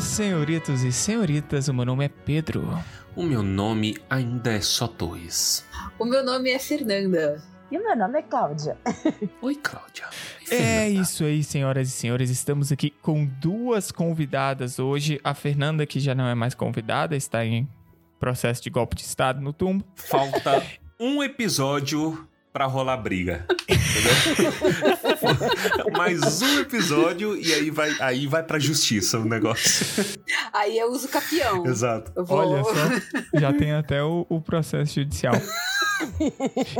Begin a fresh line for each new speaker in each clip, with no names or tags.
senhoritos e senhoritas, o meu nome é Pedro.
O meu nome ainda é só Torres.
O meu nome é Fernanda.
E o meu nome é Cláudia.
Oi, Cláudia.
É
Fernanda.
isso aí, senhoras e senhores. Estamos aqui com duas convidadas hoje. A Fernanda, que já não é mais convidada, está em processo de golpe de Estado no tumbo.
Falta um episódio pra rolar briga. Entendeu? Mais um episódio e aí vai, aí vai pra justiça o negócio.
Aí eu uso capião.
Exato.
Vou...
Olha só, já tem até o, o processo judicial.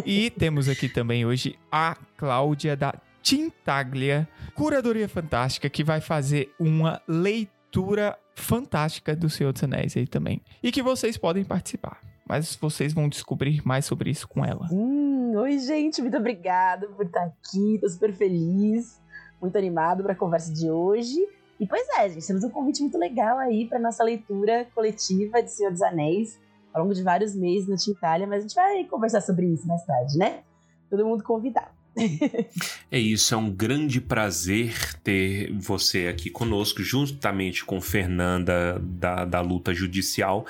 e temos aqui também hoje a Cláudia da Tintaglia, Curadoria Fantástica, que vai fazer uma leitura fantástica do Senhor dos Anéis aí também. E que vocês podem participar. Mas vocês vão descobrir mais sobre isso com ela.
Hum, oi, gente, muito obrigada por estar aqui. Tô super feliz, muito animado para a conversa de hoje. E pois é, gente, temos um convite muito legal aí para nossa leitura coletiva de Senhor dos Anéis ao longo de vários meses na Tintalha, mas a gente vai conversar sobre isso mais tarde, né? Todo mundo convidado.
É isso, é um grande prazer ter você aqui conosco, juntamente com Fernanda da, da luta judicial.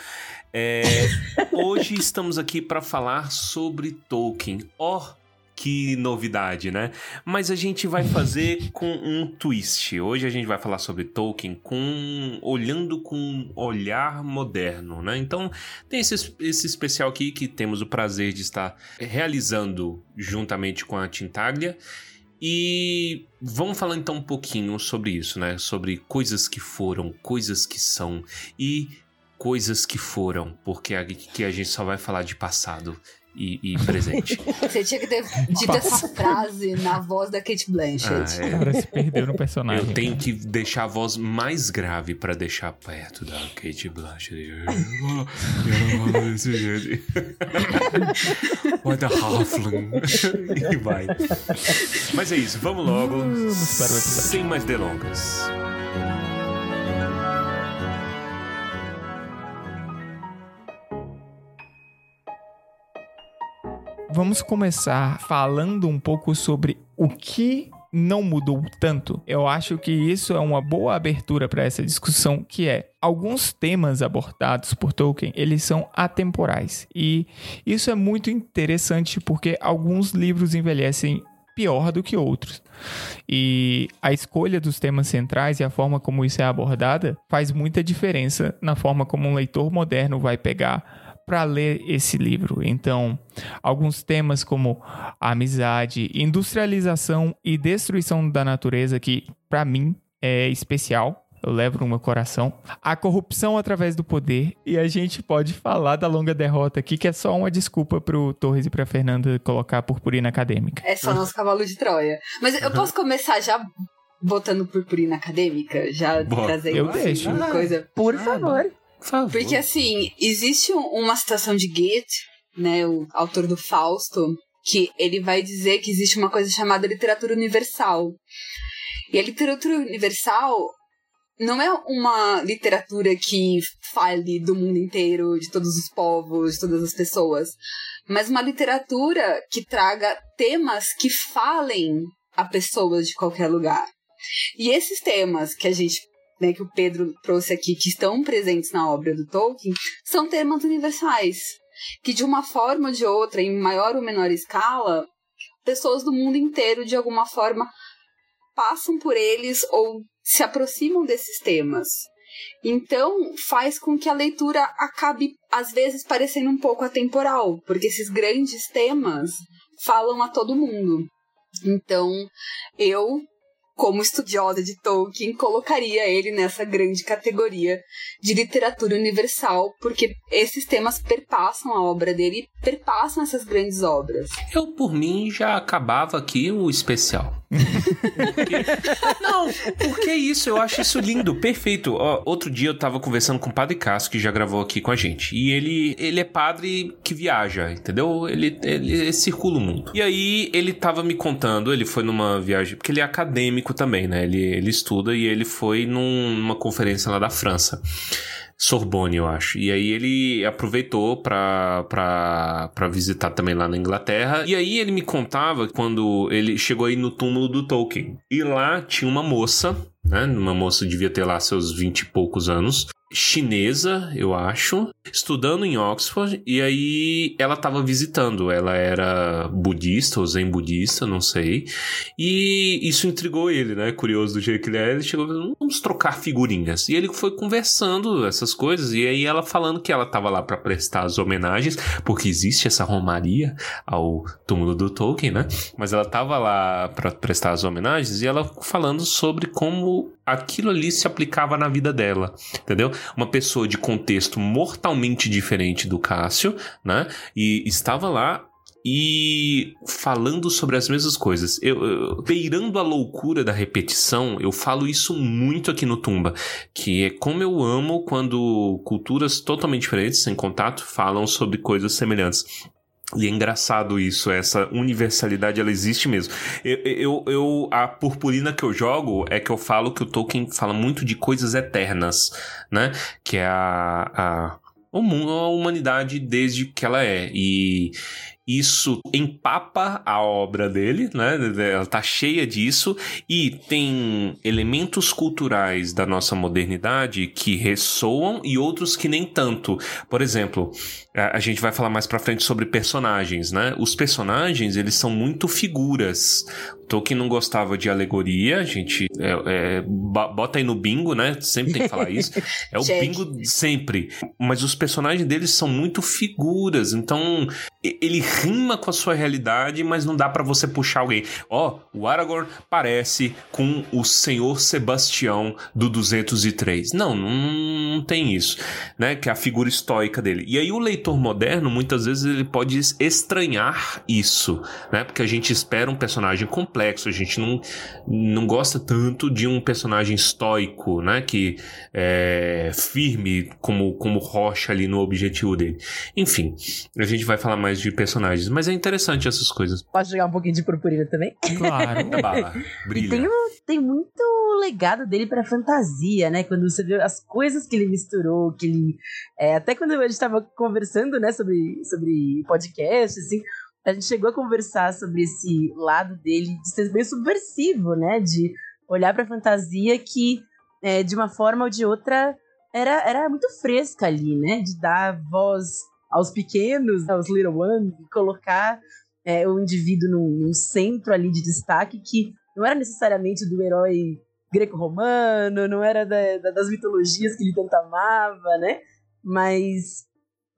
É, hoje estamos aqui para falar sobre Tolkien. Ó, oh, que novidade, né? Mas a gente vai fazer com um twist. Hoje a gente vai falar sobre Tolkien com olhando com um olhar moderno, né? Então tem esse, esse especial aqui que temos o prazer de estar realizando juntamente com a Tintaglia. E vamos falar então um pouquinho sobre isso, né? Sobre coisas que foram, coisas que são e coisas que foram, porque aqui a gente só vai falar de passado e, e presente.
Você tinha que ter dito essa frase na voz da Kate Blanchett.
Ah, é.
Cara, se perdeu no personagem.
Eu tenho
cara.
que deixar a voz mais grave pra deixar perto da Kate Blanchett. What the Halfling. e vai. Mas é isso, vamos logo.
Vamos para.
Sem mais delongas.
Vamos começar falando um pouco sobre o que não mudou tanto. Eu acho que isso é uma boa abertura para essa discussão, que é alguns temas abordados por Tolkien, eles são atemporais. E isso é muito interessante porque alguns livros envelhecem pior do que outros. E a escolha dos temas centrais e a forma como isso é abordada faz muita diferença na forma como um leitor moderno vai pegar para ler esse livro. Então, alguns temas como a amizade, industrialização e destruição da natureza, que para mim é especial. Eu levo no meu coração. A corrupção através do poder. E a gente pode falar da longa derrota aqui, que é só uma desculpa pro Torres e pra Fernanda colocar a purpurina acadêmica.
É só nosso cavalo de Troia. Mas eu posso começar já botando purpurina acadêmica? Já
Boa.
trazendo
Eu
assim,
deixo.
uma coisa.
Por
Ah,
favor.
Favor.
Porque assim, existe um- uma citação de Goethe, né, o autor do Fausto, que ele vai dizer que existe uma coisa chamada literatura universal. E a literatura universal não é uma literatura que fale do mundo inteiro, de todos os povos, de todas as pessoas, mas uma literatura que traga temas que falem a pessoas de qualquer lugar. E esses temas que a gente né, que o Pedro trouxe aqui, que estão presentes na obra do Tolkien, são temas universais. Que de uma forma ou de outra, em maior ou menor escala, pessoas do mundo inteiro, de alguma forma, passam por eles ou se aproximam desses temas. Então, faz com que a leitura acabe, às vezes, parecendo um pouco atemporal, porque esses grandes temas falam a todo mundo. Então, eu como estudiosa de Tolkien, colocaria ele nessa grande categoria de literatura universal, porque esses temas perpassam a obra dele e perpassam essas grandes obras.
Eu, por mim, já acabava aqui o especial. Porque- Não, porque isso, eu acho isso lindo, perfeito. Ó, outro dia eu tava conversando com o Padre Cássio, que já gravou aqui com a gente. E ele, ele é padre que viaja, entendeu? Ele, ele circula o mundo. E aí ele tava me contando, ele foi numa viagem, porque ele é acadêmico também, né? Ele, ele estuda e ele foi num- numa conferência lá da França. Sorbonne, eu acho. E aí ele aproveitou pra, pra, pra visitar também lá na Inglaterra. E aí ele me contava quando ele chegou aí no túmulo do Tolkien. E lá tinha uma moça né? Uma moça devia ter lá seus vinte e poucos anos chinesa, eu acho, estudando em Oxford, e aí ela estava visitando. Ela era budista ou zen budista, não sei. E isso intrigou ele, né? Curioso do jeito que ele é. Ele chegou e vamos trocar figurinhas. E ele foi conversando essas coisas, e aí ela falando que ela estava lá para prestar as homenagens, porque existe essa romaria ao túmulo do Tolkien, né? Mas ela estava lá para prestar as homenagens e ela falando sobre como aquilo ali se aplicava na vida dela, entendeu? Uma pessoa de contexto mortalmente diferente do Cássio, né? E estava lá e falando sobre as mesmas coisas. Eu, eu, beirando a loucura da repetição, eu falo isso muito aqui no Tumba, que é como eu amo quando culturas totalmente diferentes, sem contato, falam sobre coisas semelhantes. E é engraçado isso, essa universalidade ela existe mesmo. Eu, eu, eu, a purpurina que eu jogo é que eu falo que o Tolkien fala muito de coisas eternas, né? Que é a, a, o mundo, a humanidade desde que ela é. E isso empapa a obra dele, né? Ela tá cheia disso e tem elementos culturais da nossa modernidade que ressoam e outros que nem tanto. Por exemplo, a, gente vai falar mais para frente sobre personagens, né? Os personagens, eles são muito figuras. Tolkien não gostava de alegoria, a gente é, é, bota aí no bingo, né? Sempre tem que falar isso. É o bingo sempre. Mas os personagens deles são muito figuras, então ele rima com a sua realidade, mas não dá para você puxar alguém. Ó, oh, o Aragorn parece com o Senhor Sebastião do 203. Não, não, tem isso, né? Que é a figura estoica dele. E aí o leitor moderno, muitas vezes, ele pode estranhar isso, né? Porque a gente espera um personagem complexo, a gente não, não gosta tanto de um personagem estoico, né? Que é firme como, como rocha ali no objetivo dele. Enfim, a gente vai falar mais de personagens, mas é interessante essas coisas.
Posso jogar um pouquinho de purpurina também?
Claro, bala, brilha.
Tem, tem muito legado dele pra fantasia, né? Quando você vê as coisas que ele misturou, que ele... É, até quando a gente tava conversando, né, sobre, sobre podcast, assim, a gente chegou a conversar sobre esse lado dele de ser bem subversivo, né? De olhar pra fantasia que, é, de uma forma ou de outra, era, era muito fresca ali, né? De dar voz aos pequenos, aos little ones, e colocar é, o indivíduo num, num, centro ali de destaque que não era necessariamente do herói greco-romano, não era da, da, das mitologias que ele tanto amava, né? Mas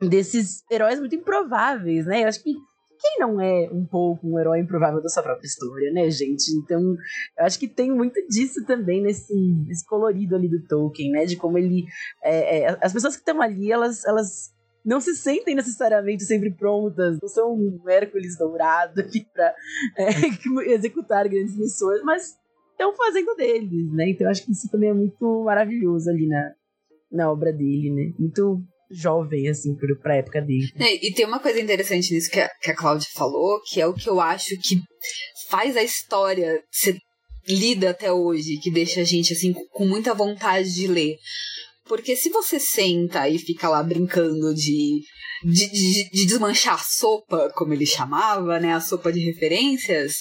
desses heróis muito improváveis, né? Eu acho que quem não é um pouco um herói improvável da sua própria história, né, gente? Então, eu acho que tem muito disso também nesse, nesse colorido ali do Tolkien, né? De como ele. É, é, as pessoas que estão ali, elas, elas não se sentem necessariamente sempre prontas, não são um Hércules dourado aqui pra é, executar grandes missões, mas estão fazendo deles, né? Então eu acho que isso também é muito maravilhoso ali na, na obra dele, né? Muito jovem, assim, pra época dele.
É, e tem uma coisa interessante nisso que a, que a Cláudia falou, que é o que eu acho que faz a história ser lida até hoje, que deixa a gente, assim, com muita vontade de ler. Porque se você senta e fica lá brincando de, de, de, de, desmanchar a sopa, como ele chamava, né? A sopa de referências,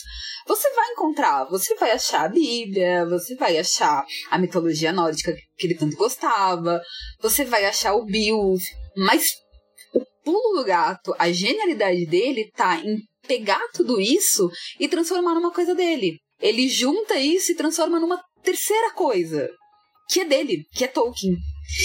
você vai encontrar, você vai achar a Bíblia, você vai achar a mitologia nórdica que ele tanto gostava, você vai achar o Beowulf, mas o pulo do gato, a genialidade dele tá em pegar tudo isso e transformar numa coisa dele. Ele junta isso e transforma numa terceira coisa, que é dele, que é Tolkien.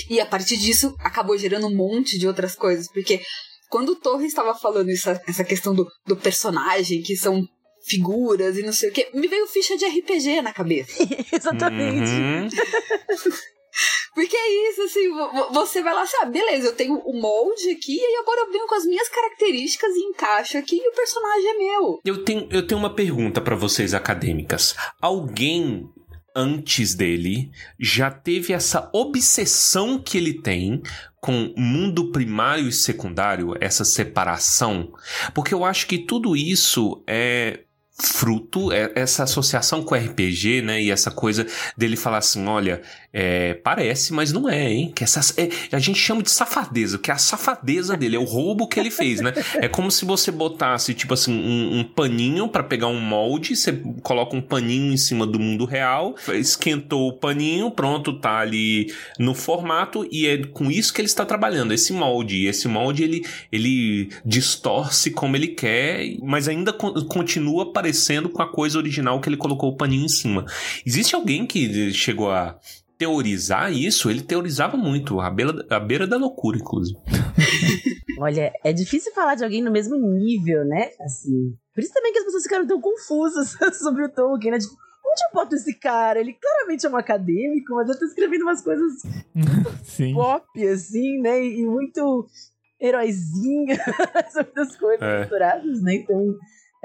E a partir disso acabou gerando um monte de outras coisas, porque quando o Torres estava falando isso, essa questão do, do personagem, que são figuras e não sei o que, me veio ficha de RPG na cabeça.
Exatamente. Uhum.
Porque é isso, assim, você vai lá, sabe, beleza, eu tenho o molde aqui, e agora eu venho com as minhas características e encaixo aqui e o personagem é meu.
Eu tenho, eu tenho uma pergunta para vocês acadêmicas. Alguém antes dele já teve essa obsessão que ele tem com mundo primário e secundário, essa separação, porque eu acho que tudo isso é fruto, é, essa associação com o RPG, né, e essa coisa dele falar assim, olha, É, parece, mas não é, hein? Que essa, é, a gente chama de safadeza, que é a safadeza dele, é o roubo que ele fez, né? É como se você botasse, tipo assim, um, um paninho para pegar um molde, você coloca um paninho em cima do mundo real, esquentou o paninho, pronto, tá ali no formato, e é com isso que ele está trabalhando, esse molde. E esse molde ele, ele distorce como ele quer, mas ainda continua parecendo com a coisa original que ele colocou o paninho em cima. Existe alguém que chegou a teorizar isso, ele teorizava muito, à beira, à beira da loucura, inclusive.
Olha, é difícil falar de alguém no mesmo nível, né? Assim. Por isso também que as pessoas ficaram tão confusas sobre o Tolkien, né? Tipo, onde eu boto esse cara? Ele claramente é um acadêmico, mas eu tô escrevendo umas coisas
Sim.
pop, assim, né? E muito heróizinha sobre as coisas é. misturadas, né? Então,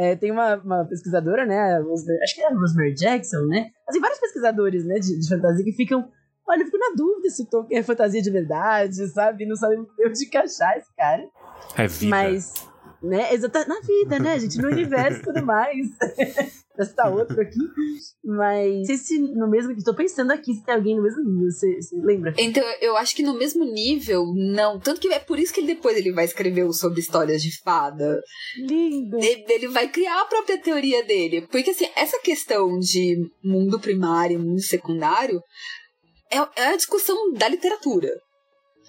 é, tem uma, uma, pesquisadora, né? Acho que é a Rosemary Jackson, né? Mas tem vários pesquisadores, né, de, de fantasia que ficam. Olha, eu fico na dúvida se o Tolkien é fantasia de verdade, sabe? Não sabe onde encaixar esse cara.
É vida.
Mas, né? Exatamente. Na vida, né, gente? No universo e tudo mais. pra citar outro aqui. Mas não sei se no mesmo. Estou pensando aqui se tem alguém no mesmo nível. Você, você, lembra?
Então, eu acho que no mesmo nível, não. Tanto que é por isso que ele depois ele vai escrever sobre histórias de fada.
Lindo!
Ele, ele vai criar a própria teoria dele. Porque, assim, essa questão de mundo primário e mundo secundário é, é a discussão da literatura.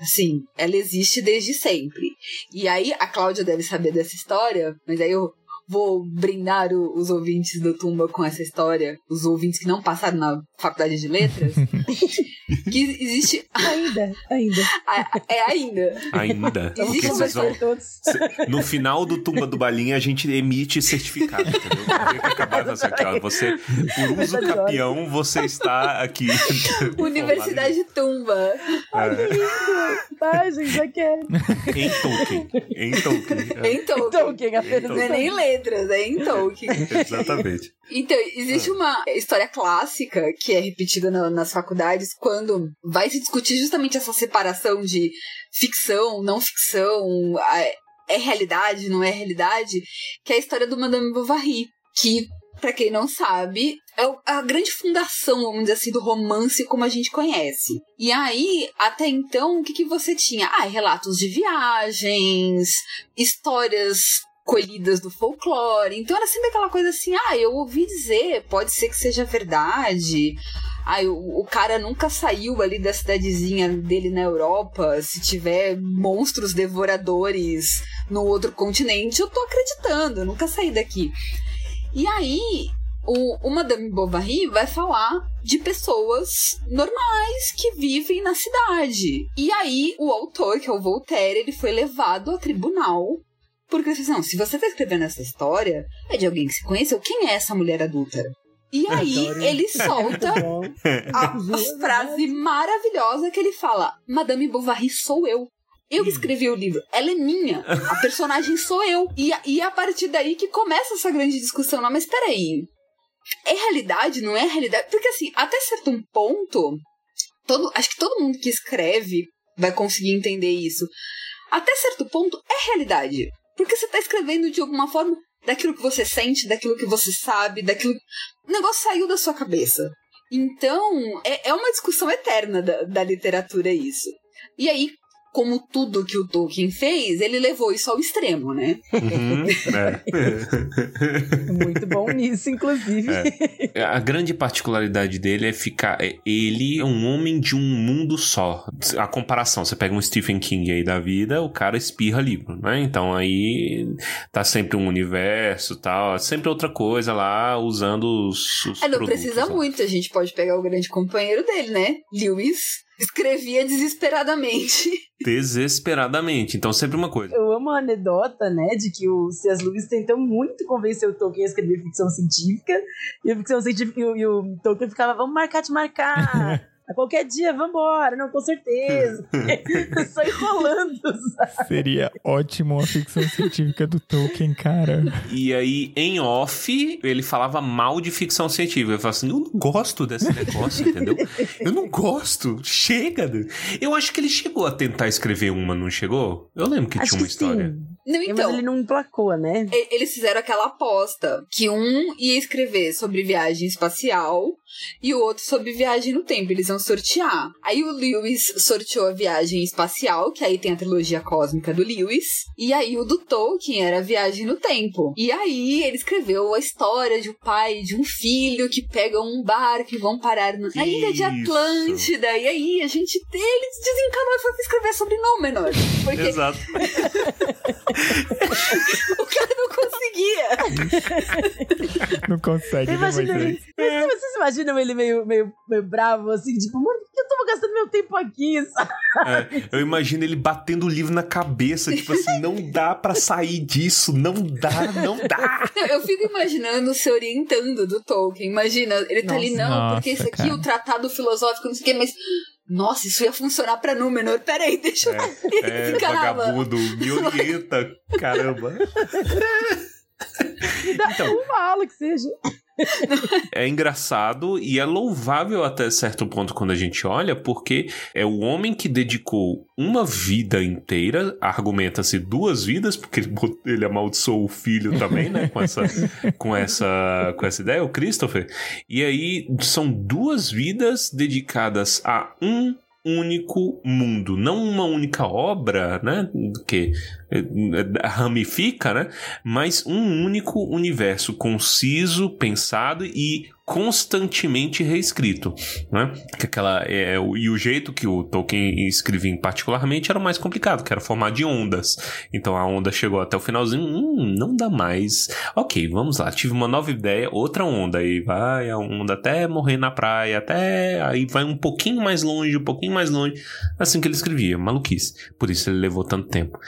Assim, ela existe desde sempre. E aí, a Cláudia deve saber dessa história, mas aí eu vou brindar o, os ouvintes do Tumba com essa história, os ouvintes que não passaram na faculdade de letras, que existe.
Ainda, ainda.
é ainda.
Ainda.
Existe uma...
vão... todos. No final do Tumba do Balinha, a gente emite certificado, entendeu? Acabar assim, aqui, ó. Você, por uso capião, você está aqui.
Universidade Tumba.
Ai, que lindo! Tá, gente, já quero.
Em Tolkien. Em Tolkien.
Em Tolkien.
Tolkien, apenas.
Não é nem letras, é em Tolkien.
Exatamente.
Então, existe uma história clássica que é repetida na, nas faculdades quando vai se discutir justamente essa separação de ficção, não ficção, é realidade, não é realidade, que é a história do Madame Bovary, que para quem não sabe, é a grande fundação, vamos dizer assim, do romance como a gente conhece. E aí, até então, o que, que você tinha? Ah, relatos de viagens, histórias colhidas do folclore. Então era sempre aquela coisa assim: ah, eu ouvi dizer, pode ser que seja verdade. Ah, o, o cara nunca saiu ali da cidadezinha dele na Europa. Se tiver monstros devoradores no outro continente, eu tô acreditando, eu nunca saí daqui. E aí, o, o Madame Bovary vai falar de pessoas normais que vivem na cidade. E aí, o autor, que é o Voltaire, ele foi levado a tribunal porque assim, não, se você tá escrevendo essa história, é de alguém que se conheceu. Quem é essa mulher adulta? E aí ele solta a, a frase maravilhosa que ele fala: Madame Bovary sou eu. Eu escrevi o livro, ela é minha, a personagem sou eu. E, e é a partir daí que começa essa grande discussão. Não, mas peraí, é realidade, não é realidade? Porque assim, até certo ponto, todo, acho que todo mundo que escreve vai conseguir entender isso. Até certo ponto é realidade. Porque você tá escrevendo de alguma forma daquilo que você sente, daquilo que você sabe, daquilo. O negócio saiu da sua cabeça. Então, é, é uma discussão eterna da, da literatura isso. E aí, como tudo que o Tolkien fez, ele levou isso ao extremo, né?
Uhum, é.
Muito bom nisso, inclusive.
É. A grande particularidade dele é ficar. É, ele é um homem de um mundo só. A comparação, você pega um Stephen King aí da vida, o cara espirra livro, né? Então aí tá sempre um universo tal, sempre outra coisa lá, usando os. os
é, não precisa lá. muito, a gente pode pegar o grande companheiro dele, né? Lewis escrevia desesperadamente.
Desesperadamente. Então, sempre uma coisa.
Eu amo a anedota, né, de que o C.S. Lewis tentou muito convencer o Tolkien a escrever ficção científica. E a ficção científica e o, e o Tolkien ficava, vamos marcar, te marcar. A qualquer dia, vambora, não, com certeza. Só enrolando. Sabe?
Seria ótimo a ficção científica do Tolkien, cara.
E aí, em off, ele falava mal de ficção científica. Ele falava assim: eu não gosto desse negócio, entendeu? Eu não gosto. Chega. Eu acho que ele chegou a tentar escrever uma, não chegou? Eu lembro que
acho
tinha uma
que
história.
Sim.
Não,
Mas
então.
ele não emplacou, né?
Eles fizeram aquela aposta que um ia escrever sobre viagem espacial e o outro sobre viagem no tempo. Eles iam sortear. Aí o Lewis sorteou a viagem espacial, que aí tem a trilogia cósmica do Lewis. E aí o do Tolkien era a viagem no tempo. E aí ele escreveu a história de um pai e de um filho que pegam um barco e vão parar na na ilha de. Atlântida. E aí a gente. Ele desencanou e foi escrever sobre Númenor. Porque
Exato.
o cara não conseguia.
Não consegue, né,
Imagina ele.
Moisés?
Vocês, vocês imaginam ele meio, meio, meio bravo, assim, tipo, mano, por que eu tô gastando meu tempo aqui? sabe?
É, eu imagino ele batendo o livro na cabeça, tipo assim, não dá pra sair disso, não dá, não dá.
Não, Eu fico imaginando se orientando do Tolkien. Imagina, ele tá ali,
Nossa.
não, porque
Nossa,
isso aqui,
cara.
o tratado filosófico, não sei o quê, mas. Nossa, isso ia funcionar pra Númenor. Peraí, deixa eu.
É,
Encarava.
vagabundo, me orienta, caramba.
Me dá
Então.
uma aula que seja.
É engraçado e é louvável até certo ponto quando a gente olha, porque é o homem que dedicou uma vida inteira, argumenta-se duas vidas, porque ele, ele amaldiçoou o filho também, né? Com essa, com essa, com essa ideia, o Christopher. E aí são duas vidas dedicadas a um único mundo, não uma única obra, né? Que eh, eh, ramifica, né? mas um único universo conciso, pensado e constantemente reescrito, né? Que aquela é, o- e o jeito que o Tolkien escrevia particularmente era o mais complicado, que era formar de ondas. Então a onda chegou até o finalzinho, hum, não dá mais. Ok, vamos lá. Tive uma nova ideia, outra onda aí vai a onda até morrer na praia, até aí vai um pouquinho mais longe, um pouquinho mais longe. Assim que ele escrevia, maluquice. Por isso ele levou tanto tempo.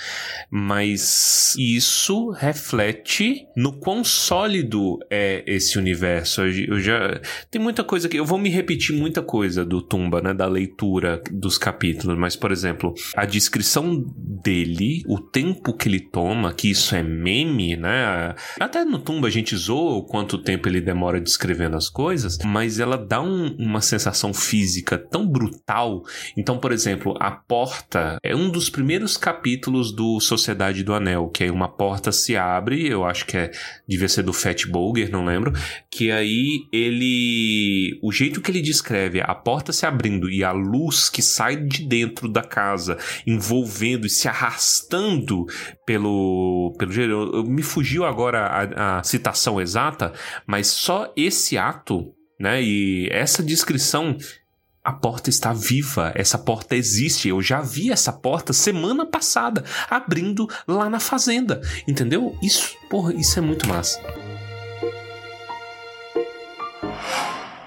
Mas isso reflete no quão sólido é esse universo. Eu, eu já tem muita coisa que eu vou me repetir muita coisa do Tumba, né, da leitura dos capítulos, mas por exemplo, a descrição dele, o tempo que ele toma, que isso é meme, né? Até no Tumba a gente zoa o quanto tempo ele demora descrevendo as coisas, mas ela dá um- uma sensação física tão brutal. Então, por exemplo, a porta é um dos primeiros capítulos do Sociedade do Anel, que aí uma porta se abre, eu acho que é devia ser do Fat Bolger, não lembro, que aí ele o jeito que ele descreve a porta se abrindo e a luz que sai de dentro da casa envolvendo e se arrastando pelo pelo eu- eu- me fugiu agora a, a citação exata, mas só esse ato, né, e essa descrição a porta está viva, essa porta existe. Eu já vi essa porta semana passada abrindo lá na fazenda, entendeu? Isso, porra, isso é muito massa.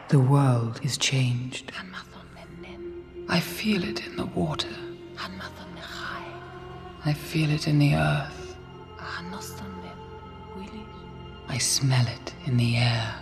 The world is changed. I feel it in the water. I feel it in the earth. I smell it in the air.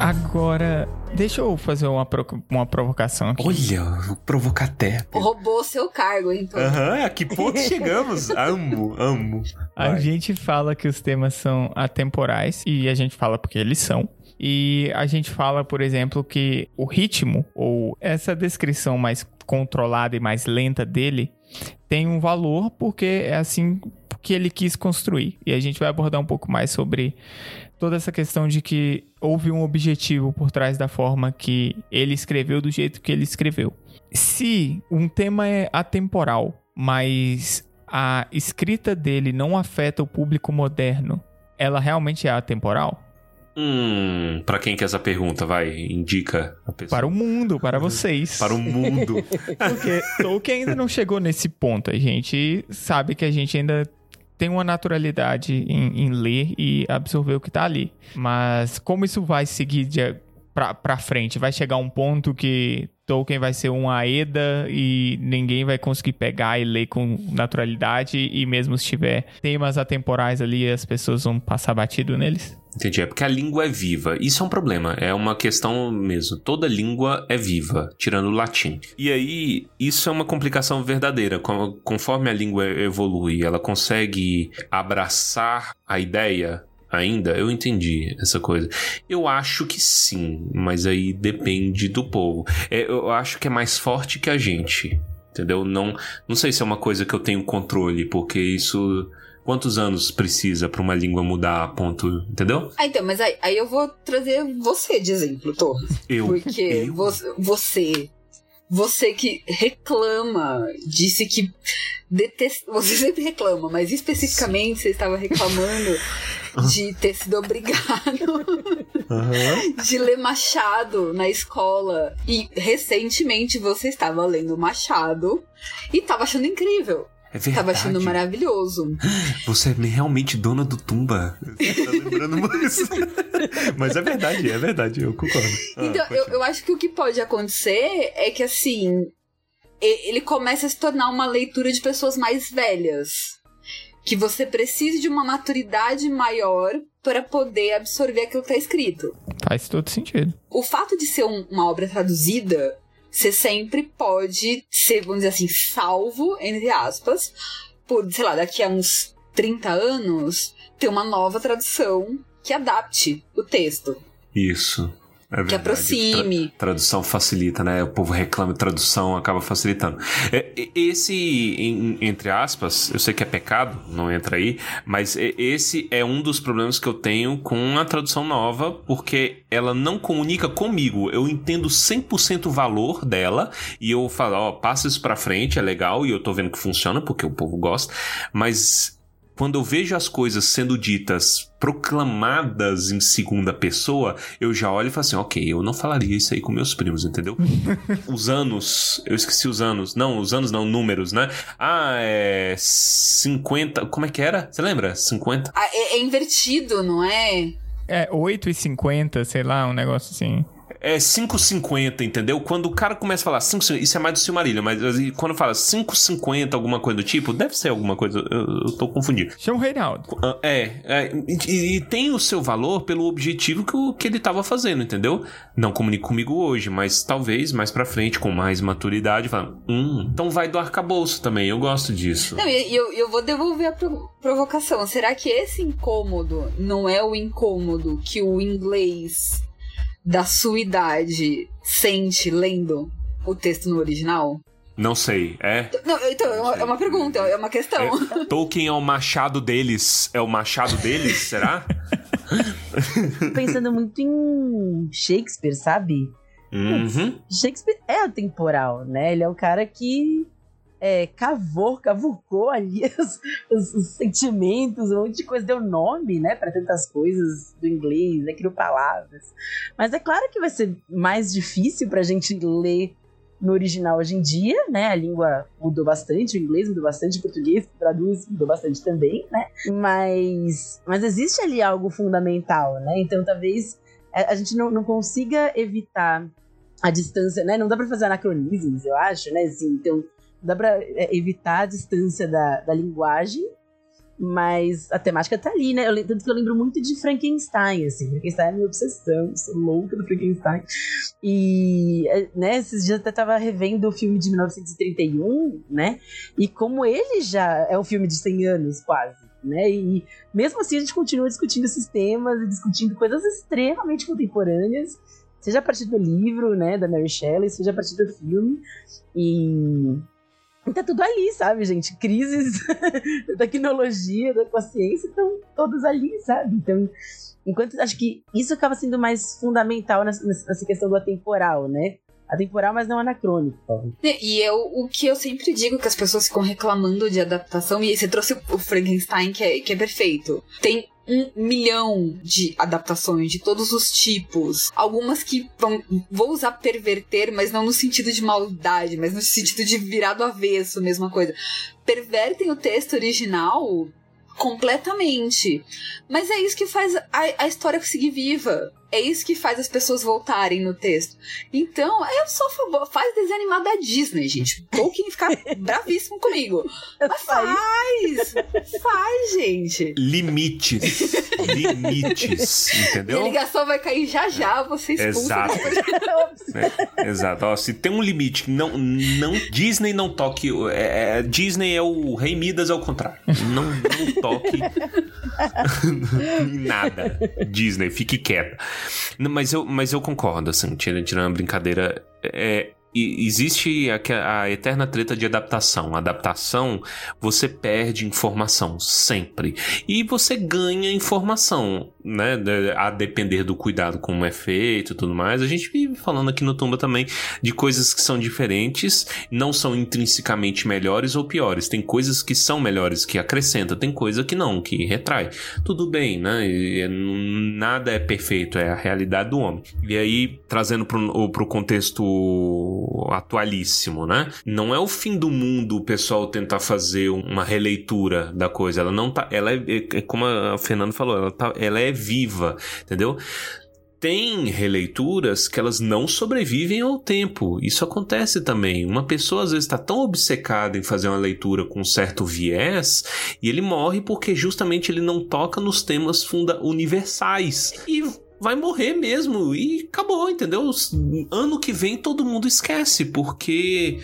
Agora, deixa eu fazer uma, pro- uma provocação aqui.
Olha, vou provocar até.
Roubou seu cargo, então.
Aham, a que ponto chegamos? amo, amo.
A
Vai.
gente fala que os temas são atemporais e a gente fala porque eles são. E a gente fala, por exemplo, que o ritmo ou essa descrição mais controlada e mais lenta dele tem um valor porque é assim que ele quis construir. E a gente vai abordar um pouco mais sobre toda essa questão de que houve um objetivo por trás da forma que ele escreveu do jeito que ele escreveu. Se um tema é atemporal, mas a escrita dele não afeta o público moderno, ela realmente é atemporal?
Hum, pra quem que essa pergunta vai? Indica a pessoa.
Para o mundo, para vocês.
Para o mundo.
Porque Tolkien ainda não chegou nesse ponto. A gente sabe que a gente ainda tem uma naturalidade em, em ler e absorver o que tá ali. Mas como isso vai seguir de, pra, pra frente? Vai chegar um ponto que Tolkien vai ser uma Aeda e ninguém vai conseguir pegar e ler com naturalidade e mesmo se tiver temas atemporais ali, as pessoas vão passar batido neles?
Entendi. É porque a língua é viva. Isso é um problema. É uma questão mesmo. Toda língua é viva, tirando o latim. E aí, isso é uma complicação verdadeira. Conforme a língua evolui, ela consegue abraçar a ideia ainda? Eu entendi essa coisa. Eu acho que sim, mas aí depende do povo. É, eu acho que é mais forte que a gente, entendeu? Não, não sei se é uma coisa que eu tenho controle, porque isso quantos anos precisa para uma língua mudar a ponto, entendeu?
Ah, então, mas aí, aí eu vou trazer você de exemplo, Torres.
Eu.
Porque
eu?
vo- você. Você que reclama, disse que detesta. Você sempre reclama, mas especificamente você estava reclamando de ter sido obrigado de ler Machado na escola. E recentemente você estava lendo Machado e estava achando incrível.
É verdade.
Tava achando maravilhoso.
Você é realmente dona do Tumba. Você tá lembrando mais. Mas é verdade, é verdade, eu concordo. Ah,
Então, eu, eu acho que o que pode acontecer é que, assim, e- ele começa a se tornar uma leitura de pessoas mais velhas. Que você precise de uma maturidade maior para poder absorver aquilo que tá escrito.
Faz todo sentido.
O fato de ser um- uma obra traduzida, você sempre pode ser, vamos dizer assim, salvo, entre aspas, por, sei lá, daqui a uns 30 anos, ter uma nova tradução que adapte o texto,
Isso. É verdade.
que aproxime.
Tra- tradução facilita, né? O povo reclama tradução, acaba facilitando. É, esse, entre aspas, eu sei que é pecado, não entra aí, mas esse é um dos problemas que eu tenho com a tradução nova, porque ela não comunica comigo. Eu entendo 100% o valor dela e eu falo, ó, passa isso pra frente, é legal, e eu tô vendo que funciona, porque o povo gosta, mas quando eu vejo as coisas sendo ditas, proclamadas em segunda pessoa, eu já olho e falo assim, ok, eu não falaria isso aí com meus primos, entendeu? os anos, eu esqueci os anos. Não, os anos não, números, né? Ah, é 50, como é que era? Você lembra? 50?
Ah, É, é invertido, não é?
É 8,50, sei lá, um negócio assim.
É 5,50, entendeu? Quando o cara começa a falar 5,50, isso é mais do Silmarillion, mas assim, quando fala 5,50, alguma coisa do tipo, deve ser alguma coisa, eu, eu tô confundindo.
Chama o Reinaldo.
Ah, É, é e, e tem o seu valor pelo objetivo que, o, que ele tava fazendo, entendeu? Não comunica comigo hoje, mas talvez mais pra frente, com mais maturidade, falando, hum, então vai do arcabouço também, eu gosto disso.
Não, e e eu, eu vou devolver a pro- provocação. Será que esse incômodo não é o incômodo que o inglês da sua idade sente lendo o texto no original?
Não sei, é?
Não, então, é uma, é uma pergunta, é uma questão.
É, Tolkien é o machado deles, é o machado deles, será?
Tô pensando muito em Shakespeare, sabe?
Uhum.
Shakespeare é atemporal, né? Ele é um cara que é, cavou, cavucou ali os, os- os sentimentos, um monte de coisa, deu nome, né, para tantas coisas do inglês, né, criou palavras. Mas é claro que vai ser mais difícil pra gente ler no original hoje em dia, né? A língua mudou bastante, o inglês mudou bastante, o português traduz mudou bastante também, né? Mas, mas existe ali algo fundamental, né? Então talvez a, a gente não, não consiga evitar a distância, né? Não dá pra fazer anacronismos, eu acho, né? Assim, então, dá pra é, evitar a distância da, da linguagem, mas a temática tá ali, né? Eu, tanto que eu lembro muito de Frankenstein, assim. Frankenstein é minha obsessão, sou louca do Frankenstein. E, é, né, esses dias até tava revendo o filme de 1931, né? E como ele já é um filme de 100 anos, quase, né? E mesmo assim a gente continua discutindo esses temas e discutindo coisas extremamente contemporâneas, seja a partir do livro, né, da Mary Shelley, seja a partir do filme. E tá tudo ali, sabe, gente? Crises da tecnologia, da consciência, estão todos ali, sabe? Então, enquanto acho que isso acaba sendo mais fundamental nessa, nessa questão do atemporal, né? Atemporal, mas não anacrônico. talvez.
E eu, o que eu sempre digo que as pessoas ficam reclamando de adaptação, e você trouxe o Frankenstein, que é, que é perfeito. Tem um milhão de adaptações de todos os tipos. Algumas que vão, vou usar perverter, mas não no sentido de maldade, mas no sentido de virar do avesso, mesma coisa. Pervertem o texto original completamente. Mas é isso que faz a, a história seguir viva. É isso que faz as pessoas voltarem no texto. Então, eu sou a favor. Faz desenho animado da Disney, gente. Tolkien ficar bravíssimo comigo. Mas faz! Faz, gente.
Limites. Limites,
E a
entendeu?
ligação vai cair já já, você expulsa.
Exato. É, exato. Ó, se tem um limite, não, não Disney não toque. é, é, Disney é o Rei Midas ao contrário. Não, não toque Nada. Disney, fique quieta. Mas, eu, mas eu concordo, assim, tirando, tirando a brincadeira. É, existe a, a, eterna treta de adaptação. Adaptação, você perde informação sempre. E você ganha informação, né? A depender do cuidado como é feito e tudo mais. A gente vive falando aqui no Tumba também de coisas que são diferentes, não são intrinsecamente melhores ou piores. Tem coisas que são melhores, que acrescenta, tem coisa que não, que retrai. Tudo bem, né? Nada é perfeito, é a realidade do homem. E aí, trazendo pro, pro contexto atualíssimo, né? Não é o fim do mundo o pessoal tentar fazer uma releitura da coisa. Ela não tá. Ela é, é como a Fernanda falou, ela, tá, ela é viva, entendeu? tem releituras que elas não sobrevivem ao tempo. Isso acontece também. Uma pessoa às vezes está tão obcecada em fazer uma leitura com um certo viés e ele morre porque justamente ele não toca nos temas funda universais. E vai morrer mesmo e acabou, entendeu? Ano que vem todo mundo esquece, porque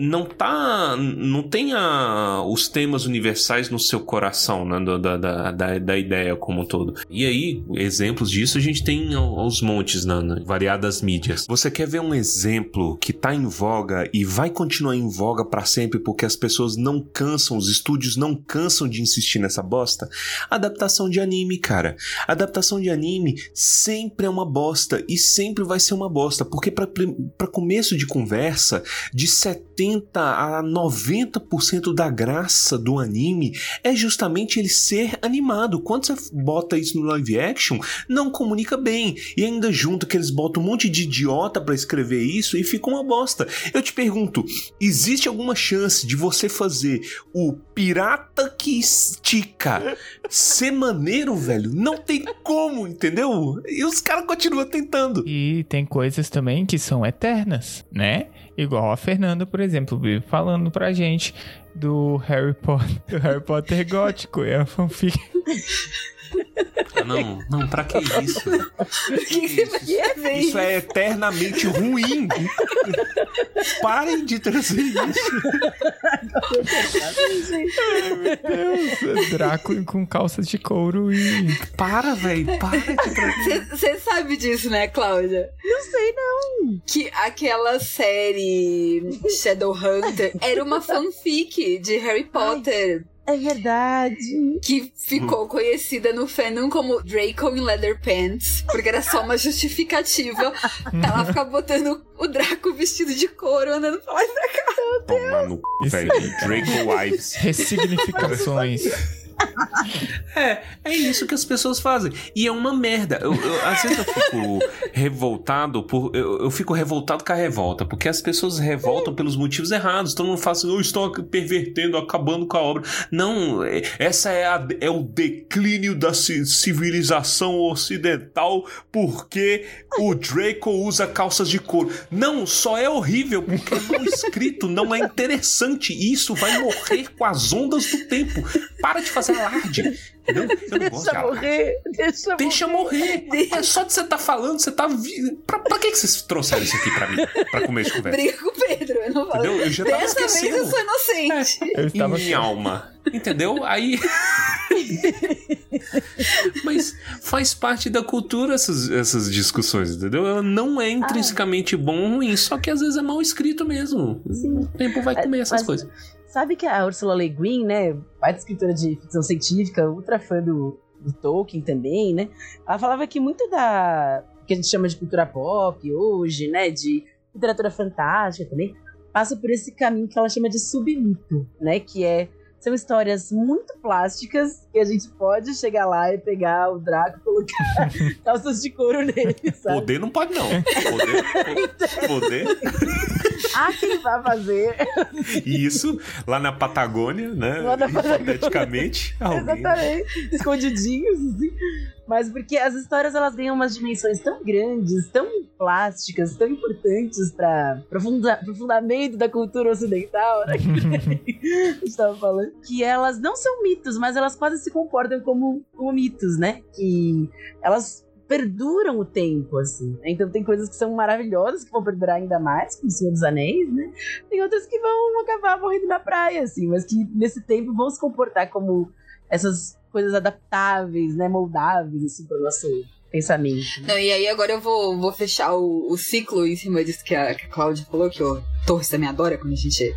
não tá. não tem a, os temas universais no seu coração, né? Da, da, da, da, ideia como um todo. E aí, exemplos disso a gente tem aos montes na, na variadas mídias. Você quer ver um exemplo que tá em voga e vai continuar em voga para sempre porque as pessoas não cansam, os estúdios não cansam de insistir nessa bosta? Adaptação de anime, cara. Adaptação de anime sempre é uma bosta e sempre vai ser uma bosta, porque para começo de conversa, de 70 80 a 90% da graça do anime é justamente ele ser animado. Quando você bota isso no live action, não comunica bem. E ainda junto que eles botam um monte de idiota para escrever isso e fica uma bosta. Eu te pergunto, existe alguma chance de você fazer o pirata que estica ser maneiro, velho? Não tem como, entendeu? E os caras continuam tentando.
E tem coisas também que são eternas, né? Igual a Fernanda, por exemplo, falando pra gente do Harry Potter, do Harry Potter gótico, é a fanfic.
Não, não, pra que isso?
que que
isso? isso é eternamente ruim. Parem de trazer isso.
Ai, meu Deus. Draco com calças de couro e.
Para, velho. Para de trazer.
Você sabe disso, né, Cláudia?
Não sei, não.
Que aquela série Shadowhunter era uma fanfic de Harry Potter. Ai.
É verdade.
Que ficou conhecida no fandom como Draco in Leather Pants, porque era só uma justificativa pra ela ficar botando o Draco vestido de couro andando pra lá e pra cá.
Toma no velho. Draco Wives.
Ressignificações.
É, é isso que as pessoas fazem. E é uma merda. Eu, eu, às vezes eu fico revoltado por. Eu, eu, fico revoltado com a revolta, porque as pessoas revoltam pelos motivos errados. Todo mundo fala assim, eu estou pervertendo, acabando com a obra. Não, é, essa é, a, é o declínio da civilização ocidental porque o Draco usa calças de couro. Não, só é horrível porque não escrito, não é interessante. E isso vai morrer com as ondas do tempo. Para de fazer alarde. Não, eu não
deixa morrer, deixa,
deixa morrer. morrer. É só de você estar tá falando, você tá. Vi... Pra, pra que, que vocês trouxeram isso aqui pra mim? Pra começo de conversa?
Briga com o Pedro, eu não falo.
Entendeu? Eu já tava
Dessa
esquecendo.
vez eu sou inocente.
É, eu estava
em minha alma. Entendeu? Aí. Mas faz parte da cultura essas, essas discussões, entendeu? Ela não é intrinsecamente ah. bom ou ruim, só que às vezes é mal escrito mesmo. Sim. O tempo vai comer essas Mas, coisas.
Sabe que a Ursula Le Guin, né, pai escritora de ficção científica, ultra fã do, do Tolkien também, né? Ela falava que muito da que a gente chama de cultura pop hoje, né, de literatura fantástica também, passa por esse caminho que ela chama de submito, né, que é são histórias muito plásticas que a gente pode chegar lá e pegar o Draco e colocar calças de couro nele, sabe?
Poder não pode, não. Poder. poder.
Há quem vá fazer.
Isso, lá na Patagônia, né? Lá na Patagônia. Hipoteticamente.
Exatamente. Escondidinhos, assim. Mas porque as histórias elas ganham umas dimensões tão grandes, tão plásticas, tão importantes para o fundamento da cultura ocidental, né? que estava falando, que elas não são mitos, mas elas quase se comportam como, como mitos, né? Que elas perduram o tempo, assim. Então tem coisas que são maravilhosas, que vão perdurar ainda mais, como o Senhor dos Anéis, né? Tem outras que vão acabar morrendo na praia, assim, mas que nesse tempo vão se comportar como essas coisas adaptáveis, né, moldáveis, assim, para o nosso pensamento.
Não, e aí agora eu vou, vou fechar o, o ciclo em cima disso que a, que a Cláudia falou, que o Torres também adora quando a gente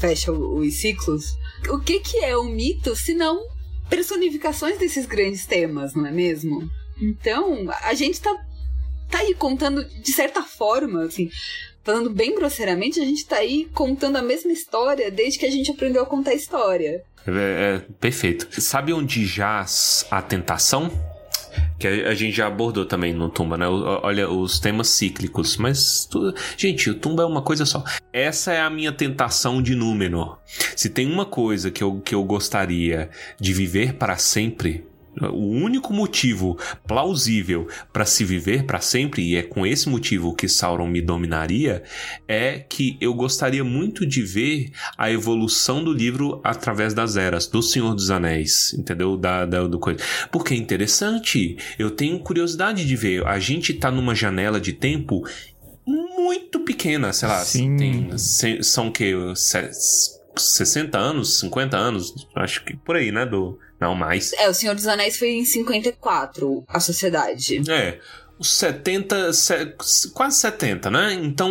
fecha os ciclos. O que, que é um mito se não personificações desses grandes temas, não é mesmo? Então, a gente tá, tá aí contando, de certa forma, assim, falando bem grosseiramente, a gente tá aí contando a mesma história desde que a gente aprendeu a contar história.
É, é, perfeito. Sabe onde jaz a tentação? que a, gente já abordou também no Tumba, né? Olha, os temas cíclicos. Mas, tu... gente, o Tumba é uma coisa só. Essa é a minha tentação de Númenor. Se tem uma coisa que eu, que eu gostaria de viver para sempre, o único motivo plausível para se viver para sempre, e é com esse motivo que Sauron me dominaria, é que eu gostaria muito de ver a evolução do livro através das eras, do Senhor dos Anéis, entendeu? Da, da, do coisa. Porque é interessante, eu tenho curiosidade de ver. A gente tá numa janela de tempo muito pequena, sei lá. Tem, são que 60 anos, 50 anos, acho que por aí, né, do não mais.
É, o Senhor dos Anéis foi em 54, a sociedade.
É os 70, quase 70, né? Então,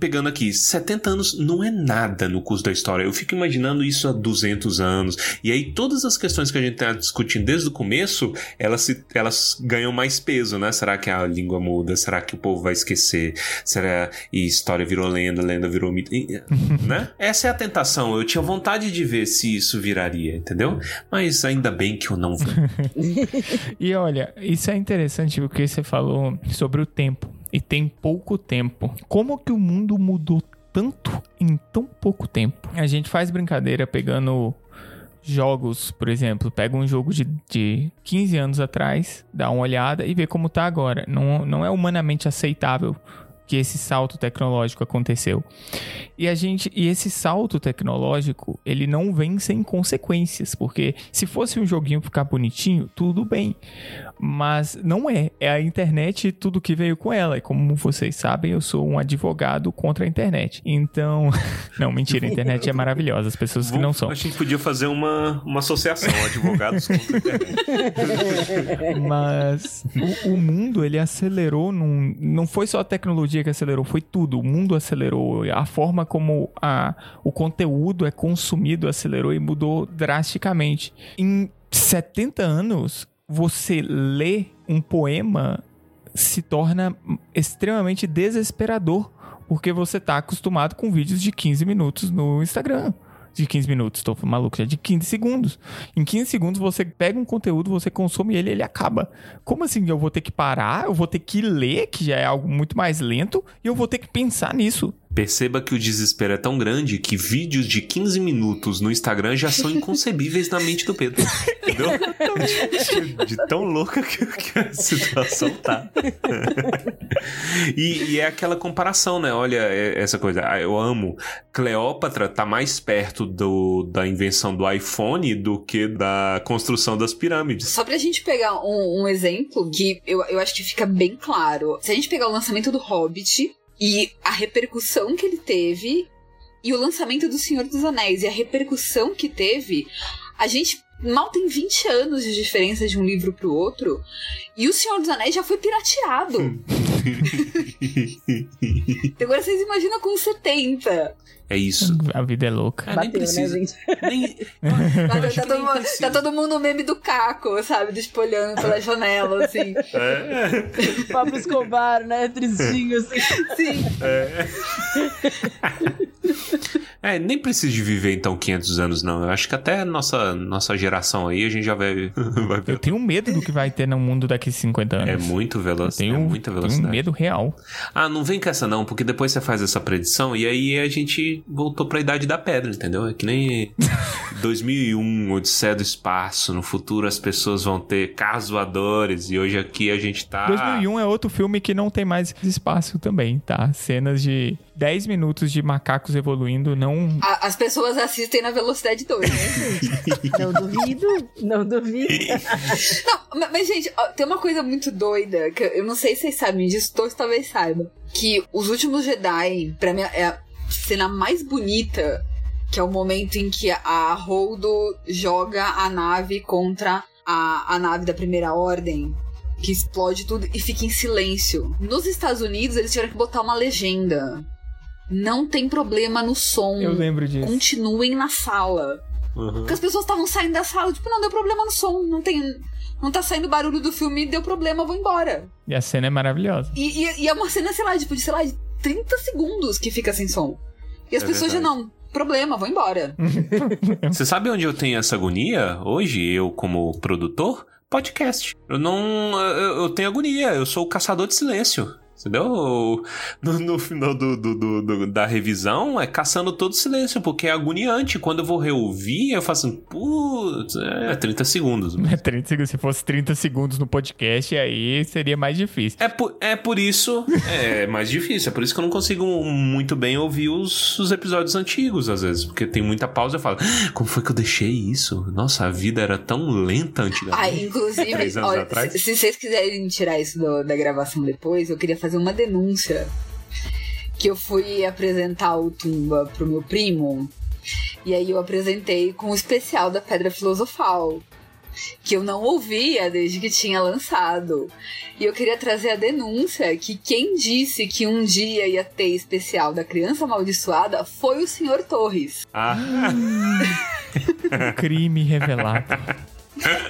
pegando aqui, 70 anos não é nada no curso da história. Eu fico imaginando isso há 200 anos. E aí, todas as questões que a gente tá discutindo desde o começo, elas, se, elas ganham mais peso, né? Será que a língua muda? Será que o povo vai esquecer? Será e história virou lenda, lenda virou mito? né? Essa é a tentação. Eu tinha vontade de ver se isso viraria, entendeu? Mas ainda bem que eu não vi.
e olha, isso é interessante o que você falou sobre o tempo. E tem pouco tempo. Como que o mundo mudou tanto em tão pouco tempo? A gente faz brincadeira pegando jogos, por exemplo, pega um jogo de, de 15 anos atrás, dá uma olhada e vê como tá agora. Não, não é humanamente aceitável que esse salto tecnológico aconteceu. E a gente e esse salto tecnológico, ele não vem sem consequências, porque se fosse um joguinho ficar bonitinho, tudo bem. Mas não é, é a internet e tudo que veio com ela. E como vocês sabem, eu sou um advogado contra a internet. Então, não, mentira, a internet é maravilhosa, as pessoas que não são.
A gente podia fazer uma, uma associação, advogados contra a internet.
Mas o, o mundo, ele acelerou num, não foi só a tecnologia que acelerou, foi tudo. O mundo acelerou, a forma como a, o conteúdo é consumido acelerou e mudou drasticamente. Em 70 anos, você lê um poema se torna extremamente desesperador, porque você está acostumado com vídeos de 15 minutos no Instagram de 15 minutos, tô maluco, é de 15 segundos. Em 15 segundos você pega um conteúdo, você consome ele ele acaba. Como assim? Eu vou ter que parar, eu vou ter que ler, que já é algo muito mais lento, e eu vou ter que pensar nisso.
Perceba que o desespero é tão grande que vídeos de 15 minutos no Instagram já são inconcebíveis na mente do Pedro. Entendeu? De, de tão louca que, que, a situação tá. e, e, é aquela comparação, né? Olha é, essa coisa. Ah, eu amo. Cleópatra tá mais perto do, da invenção do iPhone do que da construção das pirâmides.
Só pra gente pegar um, um exemplo que eu, eu acho que fica bem claro. Se a gente pegar o lançamento do Hobbit, e a repercussão que ele teve e o lançamento do Senhor dos Anéis e a repercussão que teve, a gente mal tem 20 anos de diferença de um livro pro outro e o Senhor dos Anéis já foi pirateado. Agora vocês imaginam com 70.
É isso.
A vida é louca.
É, Bateu, nem né, precisa. Né,
nem... tá, tá, todo mundo, tá, todo mundo, meme do caco, sabe? Despolhando pela janela, assim.
É. Pablo Escobar, né? Tristinho, assim.
Sim.
É. é, nem precisa de viver então 500 anos, não. Eu acho que até nossa, nossa geração aí a gente já vai, vai
ver. Eu tenho medo do que vai ter no mundo daqui a 50 anos.
É muito veloz.
Tenho,
é muita velocidade.
Tenho medo real.
Ah, não vem com essa não, porque depois você faz essa predição e aí a gente voltou pra Idade da Pedra, entendeu? É que nem 2001, Odisseia do Espaço. No futuro as pessoas vão ter carros voadores e hoje aqui a gente tá...
2001 é outro filme que não tem mais espaço também, tá? Cenas de 10 minutos de macacos evoluindo, não.
as pessoas assistem na velocidade 2, né?
não duvido, não duvido.
não, mas, gente, tem uma coisa muito doida, que eu não sei se vocês sabem disso, todos talvez saibam. Que os últimos Jedi, pra mim, é a cena mais bonita, que é o momento em que a Holdo joga a nave contra a, a nave da primeira ordem que explode tudo e fica em silêncio. Nos Estados Unidos, eles tiveram que botar uma legenda. Não tem problema no som.
Eu lembro disso.
Continuem na sala.
Uhum.
Porque as pessoas estavam saindo da sala, tipo, não deu problema no som, não tem. Não tá saindo barulho do filme, deu problema, vou embora.
E a cena é maravilhosa.
E, e, e é uma cena, sei lá, tipo, de, sei lá, de 30 segundos que fica sem som. E as
É
pessoas já
verdade.
não, problema, vou embora.
Você sabe onde eu tenho essa agonia hoje, eu como produtor? Podcast. Eu não. Eu, eu tenho agonia, eu sou o caçador de silêncio. Entendeu? No, no final do, do- do- do- da revisão é caçando todo o silêncio, porque é agoniante. Quando eu vou reouvir, eu faço assim, putz, é 30 segundos.
É 30 segundos. Se fosse 30 segundos no podcast, aí seria mais difícil.
É por, é por isso. É mais difícil. É por isso que eu não consigo muito bem ouvir os, os episódios antigos, às vezes. Porque tem muita pausa e eu falo, "Ah, como foi que eu deixei isso? Nossa, a vida era tão lenta
Ah,
antigamente.
inclusive,
Três anos
olha, se, se vocês quiserem tirar isso do- da gravação depois, eu queria fazer uma denúncia. Que eu fui apresentar o Tumba pro meu primo. E aí eu apresentei com o especial da Pedra Filosofal. Que eu não ouvia desde que tinha lançado. E eu queria trazer a denúncia que quem disse que um dia ia ter especial da Criança Amaldiçoada foi o Sr. Torres.
Ah,
Crime revelado.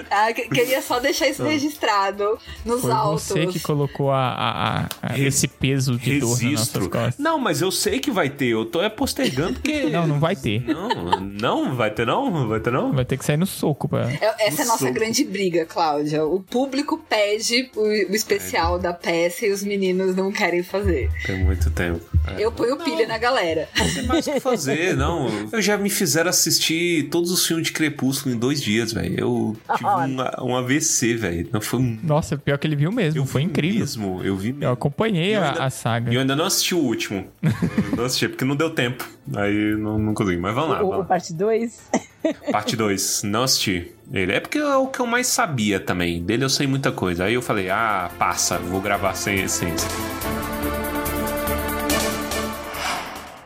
Ah, que- queria só deixar isso registrado nos
Foi
autos.
você que colocou a, a- a- esse peso de dor nas nossas
registro.
costas.
Não, mas eu sei que vai ter. Eu tô é postergando porque.
Não, não vai ter.
Não, não vai ter não? Vai ter não?
Vai ter que sair no soco pra...
É- Essa é a nossa
Soco.
grande briga, Cláudia. O público pede o, o especial da peça e os meninos não querem fazer.
Tem muito tempo. É.
Eu ponho pilha na galera.
Tem mais o que fazer, não. Eu já me fizeram assistir todos os filmes de Crepúsculo em dois dias, velho. Eu tive uma- um AVC, velho. Não foi um.
Nossa, pior que ele viu mesmo.
Eu
foi
vi
incrível.
Mesmo, eu vi
Eu
mesmo.
acompanhei
Eu
a,
ainda-
a saga.
E eu ainda não assisti o último. Eu não assisti, porque não deu tempo. Aí não, não consegui. Mas vamos lá,
O,
vamos lá.
parte 2.
Parte 2, não assisti. Ele é porque é o que eu mais sabia também. Dele eu sei muita coisa. Aí eu falei, ah, passa, vou gravar sem essência.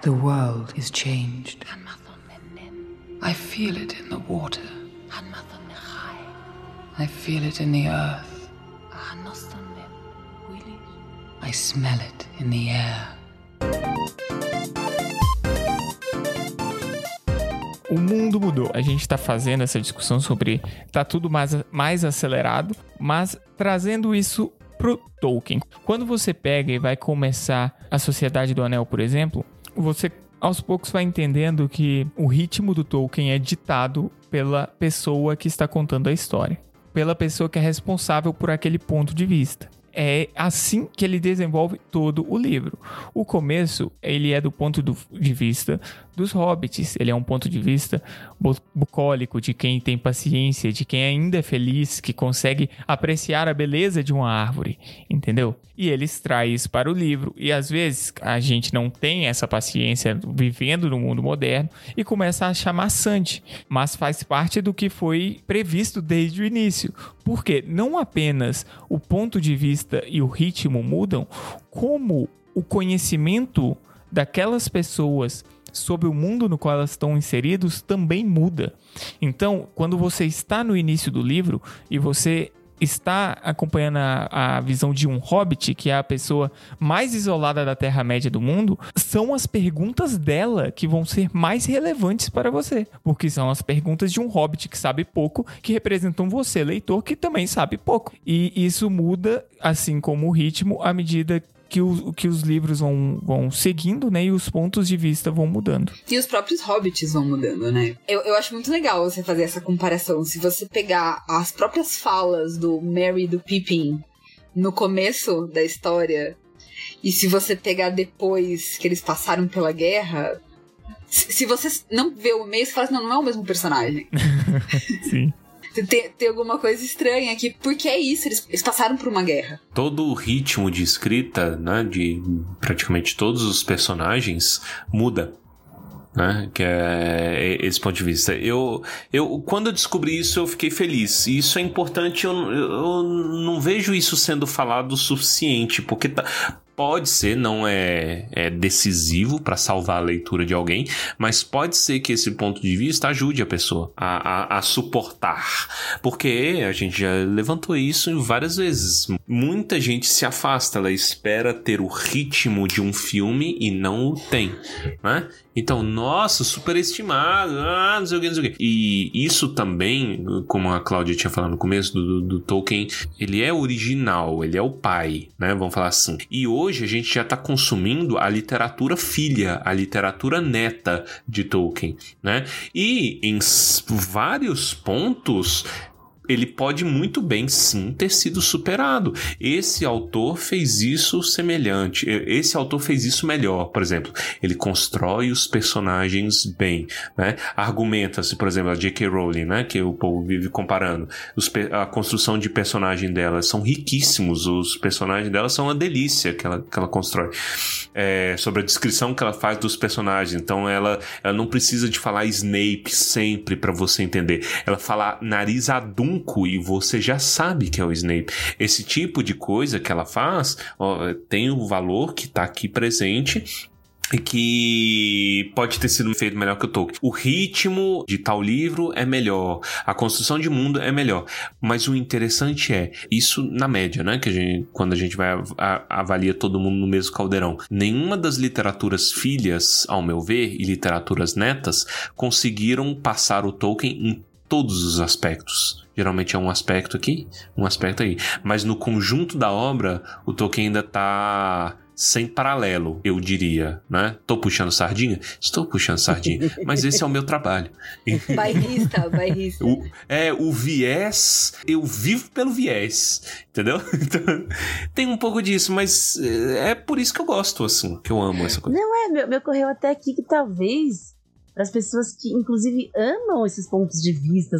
The world is changed. I feel it in the water. I feel it in the earth. I smell it in the air.
O mundo mudou. A gente tá fazendo essa discussão sobre tá tudo mais, mais acelerado, mas trazendo isso pro Tolkien. Quando você pega e vai começar a Sociedade do Anel, por exemplo, você aos poucos vai entendendo que o ritmo do Tolkien é ditado pela pessoa que está contando a história, pela pessoa que é responsável por aquele ponto de vista. É assim que ele desenvolve todo o livro. O começo, ele é do ponto do- de vista dos hobbits. Ele é um ponto de vista bu- bucólico, de quem tem paciência, de quem ainda é feliz, que consegue apreciar a beleza de uma árvore, entendeu? E ele extrai isso para o livro. E às vezes a gente não tem essa paciência vivendo no mundo moderno e começa a achar maçante, mas faz parte do que foi previsto desde o início. Porque não apenas o ponto de vista e o ritmo mudam, como o conhecimento daquelas pessoas sobre o mundo no qual elas estão inseridos também muda. Então, quando você está no início do livro e você está acompanhando a, a visão de um hobbit, que é a pessoa mais isolada da Terra-média do mundo, são as perguntas dela que vão ser mais relevantes para você. Porque são as perguntas de um hobbit que sabe pouco, que representam você, leitor, que também sabe pouco. E isso muda, assim como o ritmo, à medida que, o, que os livros vão, vão seguindo, né? E os pontos de vista vão mudando.
E os próprios hobbits vão mudando, né? Eu, eu acho muito legal você fazer essa comparação. Se você pegar as próprias falas do Merry e do Pippin no começo da história, e se você pegar depois que eles passaram pela guerra. Se você não vê o meio, você fala assim, não, não é o mesmo personagem.
Sim.
Tem, tem alguma coisa estranha aqui. Porque é isso, eles, eles passaram por uma guerra.
Todo o ritmo de escrita, né, de praticamente todos os personagens muda. Né, que é esse ponto de vista. Eu, eu, quando eu descobri isso, eu fiquei feliz. E isso é importante, eu, eu não vejo isso sendo falado o suficiente, porque tá, Pode ser, não é, é decisivo para salvar a leitura de alguém, mas pode ser que esse ponto de vista ajude a pessoa a, a, a suportar. Porque a gente já levantou isso várias vezes. Muita gente se afasta, ela espera ter o ritmo de um filme e não o tem, né? Então, nossa, superestimado, ah, não sei o que, não sei o que. E isso também, como a Cláudia tinha falado no começo do, do, do, Tolkien, ele é original, ele é o pai, né? Vamos falar assim. E hoje a gente já está consumindo a literatura filha, a literatura neta de Tolkien, né? E em vários pontos ele pode muito bem sim ter sido superado. Esse autor fez isso semelhante, esse autor fez isso melhor, por exemplo. Ele constrói os personagens bem, né? Argumenta-se, por exemplo, a J.K. Rowling, né? Que o povo vive comparando. Os, a construção de personagem dela são riquíssimos, os personagens dela são uma delícia que ela, que ela constrói. É, sobre a descrição que ela faz dos personagens, então ela, ela não precisa de falar Snape sempre para você entender. Ela fala nariz adum e você já sabe que é o Snape. Esse tipo de coisa que ela faz ó, tem o valor que está aqui presente e que pode ter sido feito melhor que o Tolkien. O ritmo de tal livro é melhor, a construção de mundo é melhor, mas o interessante é isso na média, né? Que a gente, quando a gente vai avalia todo mundo no mesmo caldeirão, nenhuma das literaturas filhas, ao meu ver, e literaturas netas conseguiram passar o Tolkien em todos os aspectos. Geralmente é um aspecto aqui, um aspecto aí. Mas no conjunto da obra, o Tolkien ainda tá sem paralelo, eu diria, né? Tô puxando sardinha? Estou puxando sardinha, mas esse é o meu trabalho.
Bairrista, bairrista.
O, é, o viés, eu vivo pelo viés, entendeu? Então, tem um pouco disso, mas é, é por isso que eu gosto, assim, que eu amo essa coisa.
Não é, me ocorreu até aqui que talvez para as pessoas que, inclusive, amam esses pontos de vista,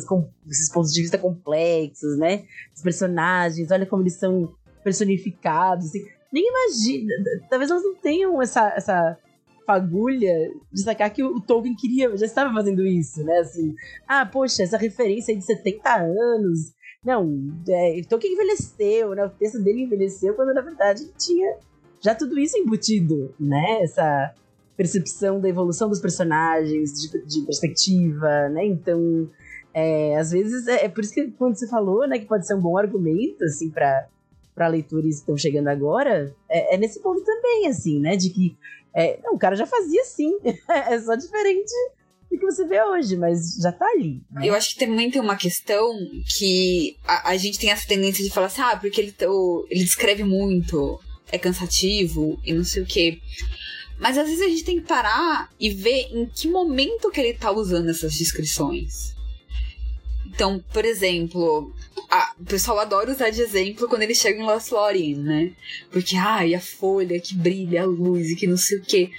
esses pontos de vista complexos, né? Os personagens, olha como eles são personificados. Assim. Nem imagina, talvez elas não tenham essa, essa fagulha de sacar que o Tolkien queria, já estava fazendo isso, né? Assim, ah, poxa, essa referência aí de 70 anos. Não, é, Tolkien envelheceu, né? O texto dele envelheceu quando na verdade tinha já tudo isso embutido, né? Essa percepção da evolução dos personagens, de, de perspectiva, né? Então, é, às vezes, é, é, por isso que quando você falou, né, que pode ser um bom argumento, assim, para para leitores que estão chegando agora, é, é, nesse ponto também, assim, né, de que é, não, o cara já fazia assim, é só diferente do que você vê hoje, mas já tá ali. Né?
Eu acho que também tem uma questão que a, a gente tem essa tendência de falar assim, ah, porque ele, o, ele descreve muito, é cansativo e não sei o quê. Mas às vezes a gente tem que parar e ver em que momento que ele tá usando essas descrições. Então, por exemplo, a, o pessoal adora usar de exemplo quando eles chegam em Lost Lorien, né? Porque, ai, a folha que brilha, a luz e que não sei o quê.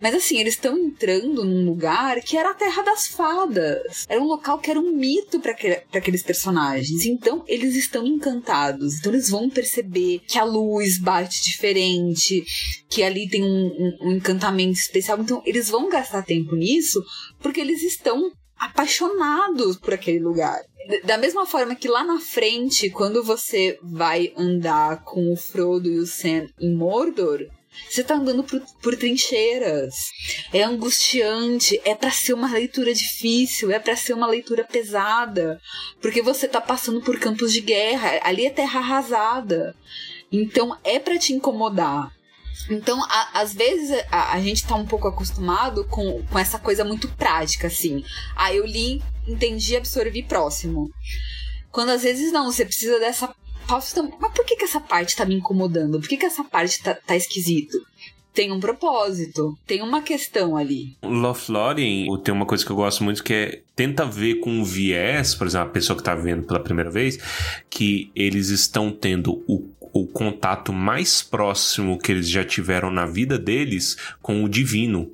Mas assim, eles estão entrando num lugar que era a Terra das Fadas. Era um local que era um mito para aqueles personagens. Então, eles estão encantados. Então, eles vão perceber que a luz bate diferente, que ali tem um, um, um encantamento especial. Então, eles vão gastar tempo nisso porque eles estão apaixonados por aquele lugar. Da mesma forma que lá na frente, quando você vai andar com o Frodo e o Sam em Mordor, você tá andando por, por trincheiras. É angustiante, é para ser uma leitura difícil, é para ser uma leitura pesada, porque você tá passando por campos de guerra, ali é terra arrasada. Então é para te incomodar. Então, a, às vezes, a, a, gente tá um pouco acostumado com, com essa coisa muito prática, assim. Ah, eu li, entendi, absorvi próximo. Quando às vezes não, você precisa dessa pausa. Mas por que, que essa parte tá me incomodando? Por que, que essa parte tá, tá esquisito? tem um propósito, tem uma questão ali.
Lothlórien tem uma coisa que eu gosto muito que é tenta ver com o viés, por exemplo, a pessoa que está vendo pela primeira vez, que eles estão tendo o o contato mais próximo que eles já tiveram na vida deles com o divino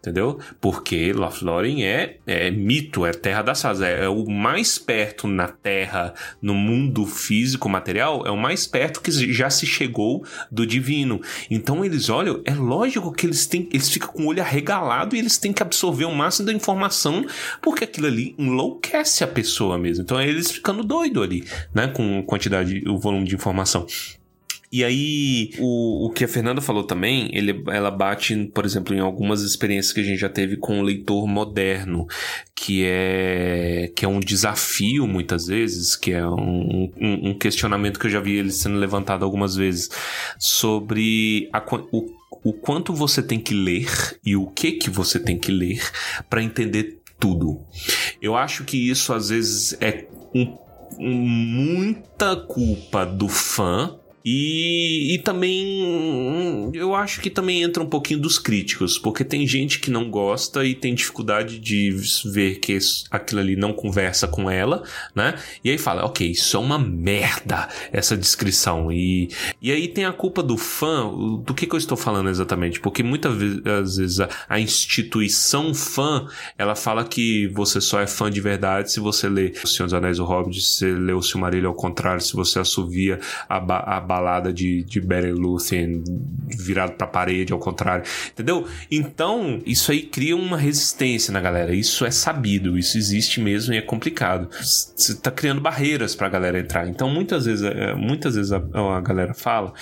entendeu? Porque Lothlórien é, é mito, é terra das fadas, é, é, o mais perto na terra, no mundo físico, material, é o mais perto que já se chegou do divino. Então eles olham, é lógico que eles têm, eles ficam com o olho arregalado e eles têm que absorver o máximo da informação, porque aquilo ali enlouquece a pessoa mesmo. Então é eles ficando doido ali, né, com quantidade, o volume de informação. E aí, o, o que a Fernanda falou também, ele, ela bate, por exemplo, em algumas experiências que a gente já teve com o leitor moderno, que é, que é um desafio muitas vezes, que é um, um, um questionamento que eu já vi ele sendo levantado algumas vezes, sobre a, o, o quanto você tem que ler e o que que você tem que ler para entender tudo. Eu acho que isso às vezes é um, muita culpa do fã e, e também eu acho que também entra um pouquinho dos críticos, porque tem gente que não gosta e tem dificuldade de ver que aquilo ali não conversa com ela, né? E aí fala, ok, isso é uma merda, essa descrição. E, e aí tem a culpa do fã, do que, que eu estou falando exatamente? Porque muitas vezes a, a instituição fã, ela fala que você só é fã de verdade se você lê O Senhor dos Anéis o Hobbit, se você lê O Silmarillion ao contrário, se você assovia a, a balada de, de Barry Lúthien virado pra parede, ao contrário, entendeu? Então, isso aí cria uma resistência na galera. Isso é sabido, isso existe mesmo e é complicado. Você tá criando barreiras pra galera entrar. Então, muitas vezes, é, muitas vezes a, a galera fala.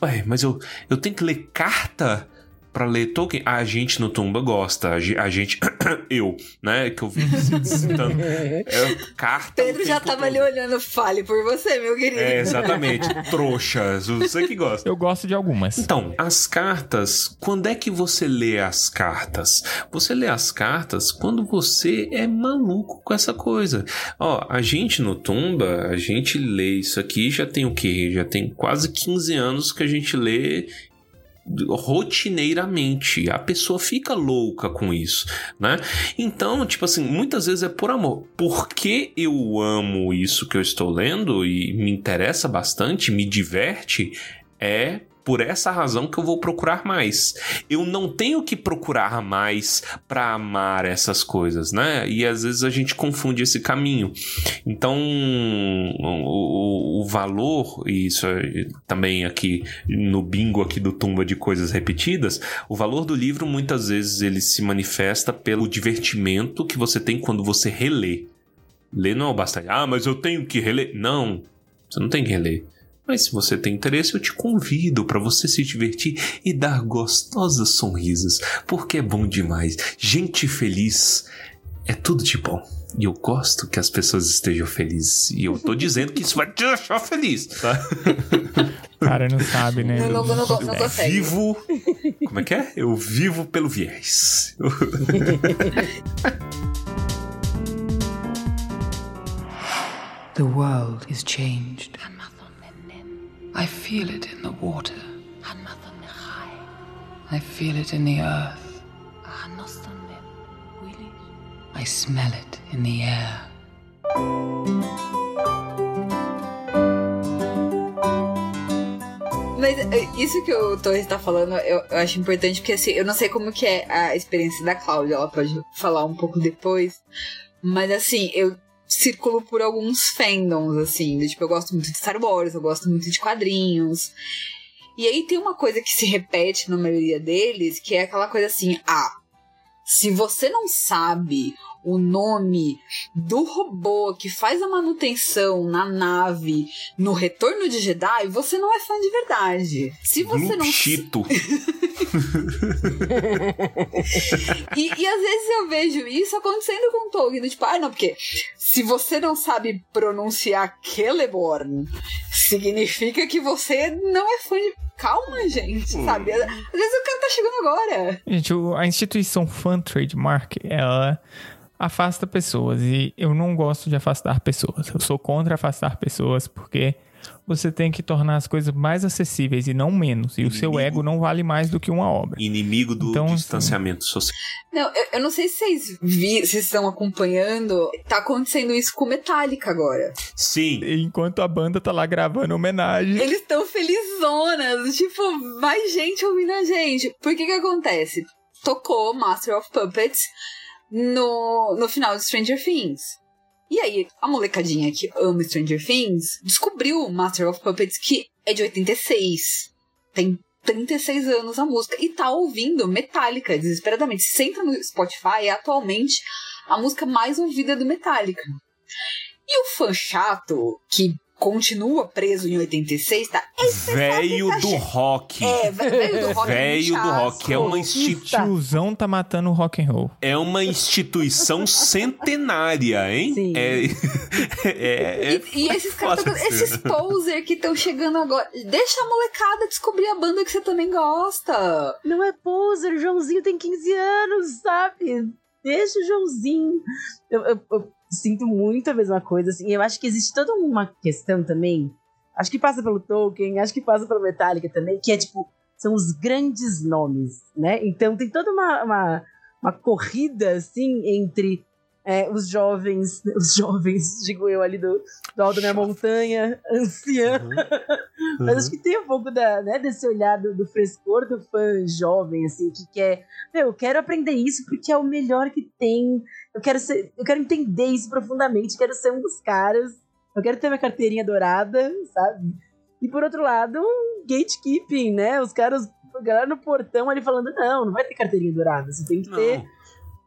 Ué, mas eu, eu tenho que ler carta para ler Tolkien, a gente no Tumba gosta, a gente, eu, né, que eu vi citando é, carta.
Pedro já tava todo. ali olhando, fale por você, meu querido.
É, exatamente, trouxas, você que gosta.
Eu gosto de algumas.
Então, as cartas, quando é que você lê as cartas? Você lê as cartas quando você é maluco com essa coisa. Ó, a gente no Tumba, a gente lê isso aqui já tem o quê? Já tem quase 15 anos que a gente lê rotineiramente. A pessoa fica louca com isso, né? Então, tipo assim, muitas vezes é por amor. Porque eu amo isso que eu estou lendo e me interessa bastante, me diverte, é por essa razão que eu vou procurar mais. Eu não tenho que procurar mais para amar essas coisas, né? E às vezes a gente confunde esse caminho. Então, o, o valor, e isso é também aqui no bingo aqui do Tumba de coisas repetidas, o valor do livro muitas vezes ele se manifesta pelo divertimento que você tem quando você relê. Ler não é o bastante. Ah, mas eu tenho que reler. Não, você não tem que reler. Mas se você tem interesse, eu te convido para você se divertir e dar gostosas sonrisas, porque é bom demais. Gente feliz é tudo de bom. E eu gosto que as pessoas estejam felizes. E eu tô dizendo que isso vai te deixar feliz, tá?
Cara, não sabe, né?
Não, não, não, não, não consegue.
Vivo. Como é que é? Eu vivo pelo viés.
The world is changed. I feel it in the water. I feel it in the earth. I smell it in the air.
Mas é, isso que o Torres tá falando, eu, eu, acho importante, porque assim, eu não sei como que é a experiência da Cláudia, ela pode falar um pouco depois. Mas assim, eu circulo por alguns fandoms, assim. Tipo, eu gosto muito de Star Wars, eu gosto muito de quadrinhos. E aí tem uma coisa que se repete na maioria deles, que é aquela coisa assim, ah, se você não sabe o nome do robô que faz a manutenção na nave no Retorno de Jedi, você não é fã de verdade. Se você não.
Chito.
e, e às vezes eu vejo isso acontecendo com Tolkien, tipo, ah, não, porque se você não sabe pronunciar Celeborn, significa que você não é fã de calma, gente, sabe? Às vezes o cara tá chegando agora.
Gente, a instituição Fan Trademark, ela afasta pessoas. E eu não gosto de afastar pessoas. Eu sou contra afastar pessoas porque você tem que tornar as coisas mais acessíveis e não menos. E Inimigo. o seu ego não vale mais do que uma obra.
Inimigo do então, assim, distanciamento assim, social.
Não, eu, eu, não sei se vocês, vi, se estão acompanhando. Tá acontecendo isso com Metallica agora.
Sim.
Enquanto a banda tá lá gravando homenagem.
Eles estão felizonas. Tipo, mais gente ouvindo a gente. Por que que acontece? Tocou Master of Puppets no, no final de Stranger Things. E aí, a molecadinha que ama Stranger Things descobriu Master of Puppets, que é de 86. Tem 36 anos a música. E tá ouvindo Metallica desesperadamente. Se entra no Spotify, é atualmente a música mais ouvida do Metallica. E o fã chato, que continua preso em 86, tá? Esse
Velho
tá
do rock.
É, ve- velho do rock.
Velho do rock. É uma,
Isso.
institu
Tiozão tá matando o rock and roll.
é uma instituição centenária, hein?
Sim.
É, é, é-
E, e esses caras, tão- esses poser que estão chegando agora. Deixa a molecada descobrir a banda que você também gosta.
Não é poser, o Joãozinho tem 15 anos, sabe? Deixa o Joãozinho. Eu, eu- eu sinto muito a mesma coisa, assim. Eu acho que existe toda uma questão também. Acho que passa pelo Tolkien, acho que passa pelo Metallica também, que é tipo, são os grandes nomes, né? Então tem toda uma, uma, uma corrida, assim, entre é, os jovens, os jovens, digo eu, ali do, do alto da minha montanha, anciã,
Uhum.
mas acho que tem um pouco da, né, desse olhar do, do frescor do fã jovem, assim, que quer. Meu, eu quero aprender isso porque é o melhor que tem. Eu quero ser. Eu quero entender isso profundamente, quero ser um dos caras. Eu quero ter minha carteirinha dourada, sabe? E por outro lado, gatekeeping, né? Os caras, a galera no portão ali falando, não, não vai ter carteirinha dourada, você tem que ter.
Não.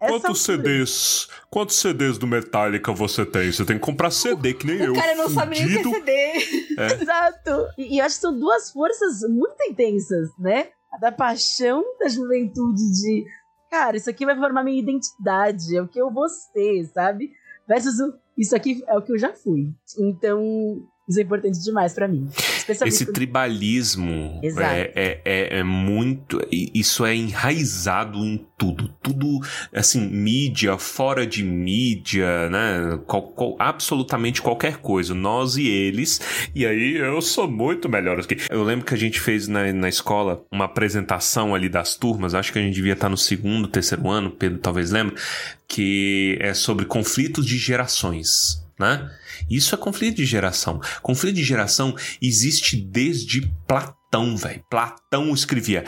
essa
Quantos
altura."
CDs? Quantos CDs do Metallica você tem? Você tem que comprar CD, que nem eu.
o cara não sabe nem o que é. CD.
Exato. E, e eu acho que são duas forças muito intensas, né? A da paixão da juventude de, cara, isso aqui vai formar minha identidade, é o que eu vou ser, sabe? Versus o, isso aqui é o que eu já fui. Então, isso é importante demais pra mim.
Esse
quando-
tribalismo é, é, é, é muito. Isso é enraizado em tudo. Tudo, assim, mídia, fora de mídia, né? Qual- qual- absolutamente qualquer coisa. Nós e eles. E aí eu sou muito melhor aqui. Eu lembro que a gente fez na, na escola uma apresentação ali das turmas. Acho que a gente devia estar no segundo, terceiro ano. Pedro talvez lembre. Que é sobre conflitos de gerações, né? Isso é conflito de geração. Conflito de geração existe desde Platão, velho. Platão escrevia.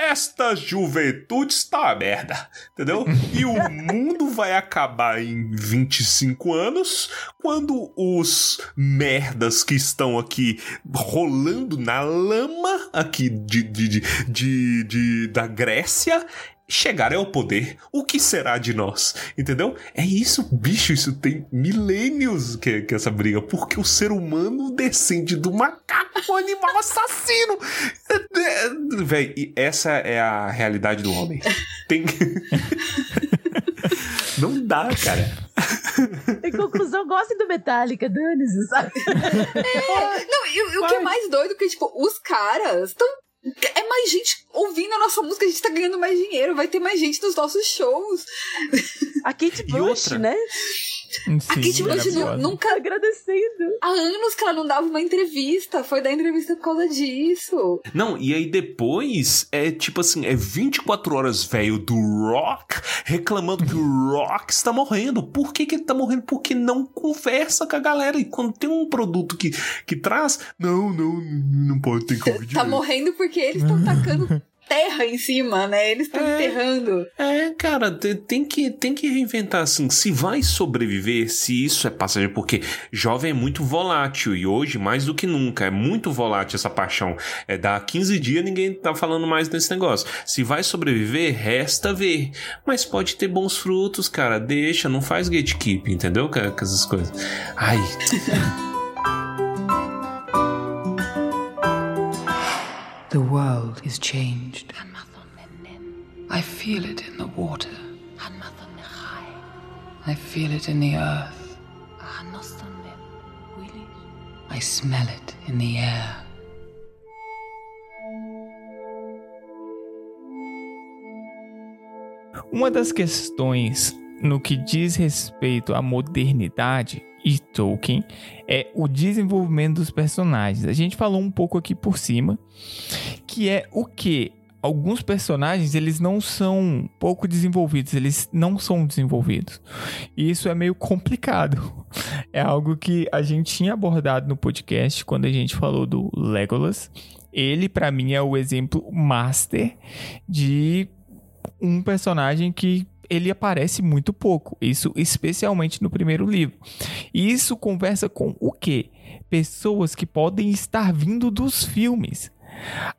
Esta juventude está a merda, entendeu? E o mundo vai acabar em 25 anos quando os merdas que estão aqui rolando na lama aqui de, de, de, de- de- da Grécia chegarem ao poder. O que será de nós? Entendeu? É isso, bicho. Isso tem milênios que, que essa briga. Porque o ser humano descende do macaco, um animal assassino. É, é, Véi, e essa é a realidade do homem. Tem. Não dá, cara.
Em conclusão, gostem do Metallica, dane-se, sabe?
Não, e, e o que é mais doido é que, tipo, os caras estão. É mais gente ouvindo a nossa música, a gente tá ganhando mais dinheiro, vai ter mais gente nos nossos shows.
A Kate Bush,
outra?
né?
Sim,
a Kate Bush nu-
maravilhosa.
nunca.
Agradecendo.
Há anos que ela não dava uma entrevista. Foi dar entrevista por causa disso.
Não, e aí depois é tipo assim, é 24 horas velho do Rock reclamando que o Rock está morrendo. Por que, que ele tá morrendo? Porque não conversa com a galera. E quando tem um produto que, que traz, não, não, não pode ter Covid.
Tá morrendo porque eles estão tacando terra em cima, né? Eles estão
É.
enterrando.
É, cara, te- tem que, tem que reinventar assim. Se vai sobreviver, se isso é passageiro, porque jovem é muito volátil e hoje mais do que nunca é muito volátil essa paixão. É dá 15 dias ninguém tá falando mais desse negócio. Se vai sobreviver, resta ver. Mas pode ter bons frutos, cara. Deixa, não faz gatekeep, entendeu? Com essas coisas. Ai,
The world is changed. I feel it in the water. I feel it in the earth. I smell it in the air.
Uma das questões no que diz respeito à modernidade e Tolkien é o desenvolvimento dos personagens. A gente falou um pouco aqui por cima, que é o que alguns personagens eles não são pouco desenvolvidos, eles não são desenvolvidos. E isso é meio complicado. É algo que a gente tinha abordado no podcast quando a gente falou do Legolas. Ele para mim é o exemplo master de um personagem que ele aparece muito pouco, isso especialmente no primeiro livro. E isso conversa com o quê? Pessoas que podem estar vindo dos filmes.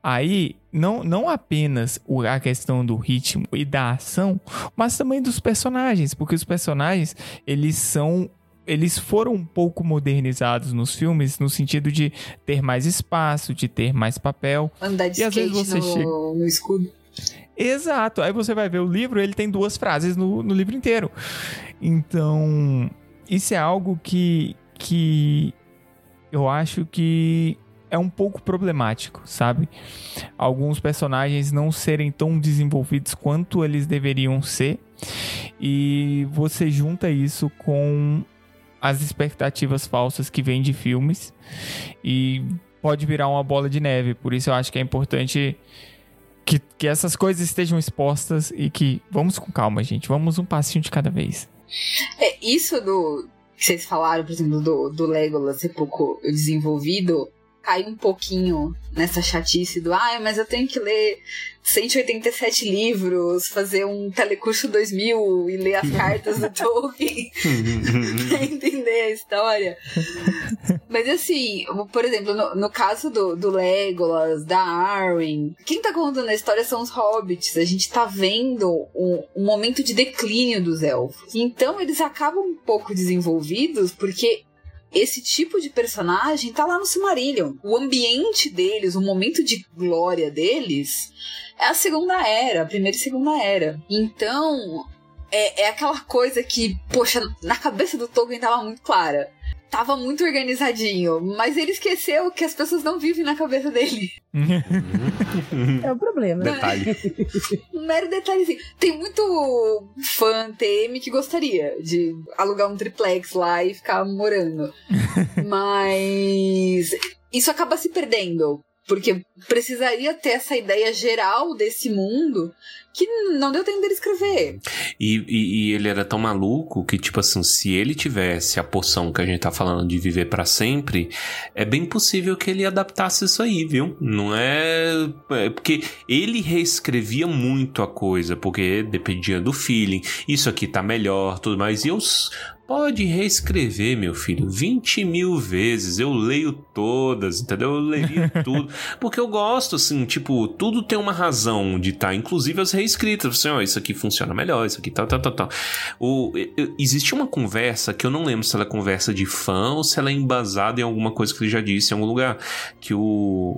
Aí, não, não apenas a questão do ritmo e da ação, mas também dos personagens, porque os personagens, eles são eles foram um pouco modernizados nos filmes, no sentido de ter mais espaço, de ter mais papel.
Andar de
E às vezes você
no,
chega-
no escudo.
Exato. Aí você vai ver o livro, ele tem duas frases no, no livro inteiro. Então, isso é algo que, que eu acho que é um pouco problemático, sabe? Alguns personagens não serem tão desenvolvidos quanto eles deveriam ser. E você junta isso com as expectativas falsas que vêm de filmes e pode virar uma bola de neve. Por isso eu acho que é importante que, que essas coisas estejam expostas e que vamos com calma, gente. Vamos um passinho de cada vez.
É, isso do que vocês falaram, por exemplo, do, do Legolas ser pouco desenvolvido, cai um pouquinho nessa chatice do ai, mas eu tenho que ler 187 livros, fazer um telecurso 2000 e ler as cartas do Tolkien pra entender a história. Mas assim, por exemplo, no, no caso do, do Legolas, da Arwen, quem tá contando a história são os hobbits. A gente tá vendo um, um momento de declínio dos elfos. Então eles acabam um pouco desenvolvidos porque esse tipo de personagem tá lá no Silmarillion. O ambiente deles, o momento de glória deles é a segunda era, a primeira e segunda era. Então, é, é aquela coisa que, poxa, na cabeça do Tolkien tava muito clara. Tava muito organizadinho, mas ele esqueceu que as pessoas não vivem na cabeça dele.
É o problema.
Detalhe.
Um mero detalhezinho. Tem muito fã TM que gostaria de alugar um triplex lá e ficar morando. Mas isso acaba se perdendo. Porque precisaria ter essa ideia geral desse mundo que não deu tempo dele escrever.
E, e- e ele era tão maluco que, tipo assim, se ele tivesse a poção que a gente tá falando de viver pra sempre, é bem possível que ele adaptasse isso aí, viu? Não é. é porque ele reescrevia muito a coisa, porque dependia do feeling. Isso aqui tá melhor, tudo mais. E eu. Pode reescrever, meu filho, 20 mil vezes. Eu leio todas, entendeu? Eu leio tudo. Porque eu gosto, assim, tipo, tudo tem uma razão de estar, inclusive as reescritas. Assim, ó, isso aqui funciona melhor, isso aqui tal, tal, tal, tal. O, existe uma conversa que eu não lembro se ela é conversa de fã ou se ela é embasada em alguma coisa que ele já disse em algum lugar. Que o,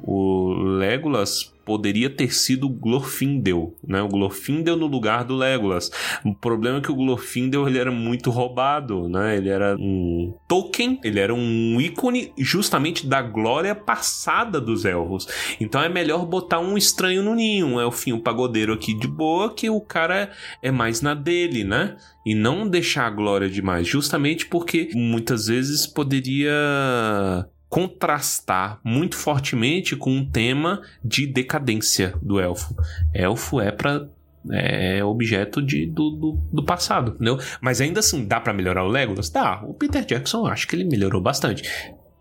o Legolas poderia ter sido o Glorfindel, né? O Glorfindel no lugar do Legolas. O problema é que o Glorfindel ele era muito roubado, né? Ele era um token, ele era um ícone justamente da glória passada dos elfos. Então é melhor botar um estranho no ninho, um elfinho pagodeiro aqui de boa, que o cara é mais na dele, né? E não deixar a glória demais, justamente porque muitas vezes poderia contrastar muito fortemente com um tema de decadência do elfo. Elfo é pra é objeto de, do, do, do passado, entendeu? Mas ainda assim, dá pra melhorar o Legolas? Dá. O Peter Jackson, acho que ele melhorou bastante.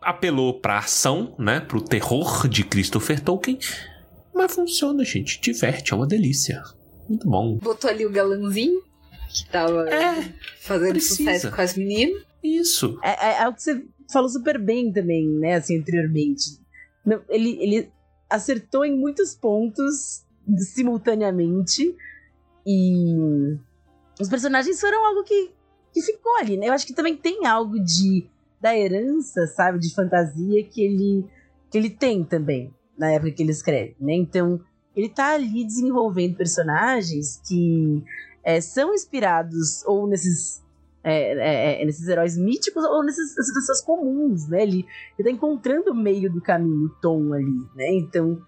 Apelou pra ação, né? Pro terror de Christopher Tolkien. Mas funciona, gente. Diverte, é uma delícia. Muito bom.
Botou ali o galãozinho, que tava
É,
fazendo
precisa.
sucesso com as meninas.
isso.
É, é, é o que você falou super bem também, né, assim, anteriormente. Não, ele, ele acertou em muitos pontos simultaneamente e os personagens foram algo que, que ficou ali, né? Eu acho que também tem algo de da herança, sabe, de fantasia que ele que ele tem também na época que ele escreve, né? Então ele tá ali desenvolvendo personagens que é, são inspirados ou nesses é, é, é, nesses heróis míticos ou nessas, pessoas comuns, né? Ele, ele tá encontrando o meio do caminho, o tom ali, né? Então,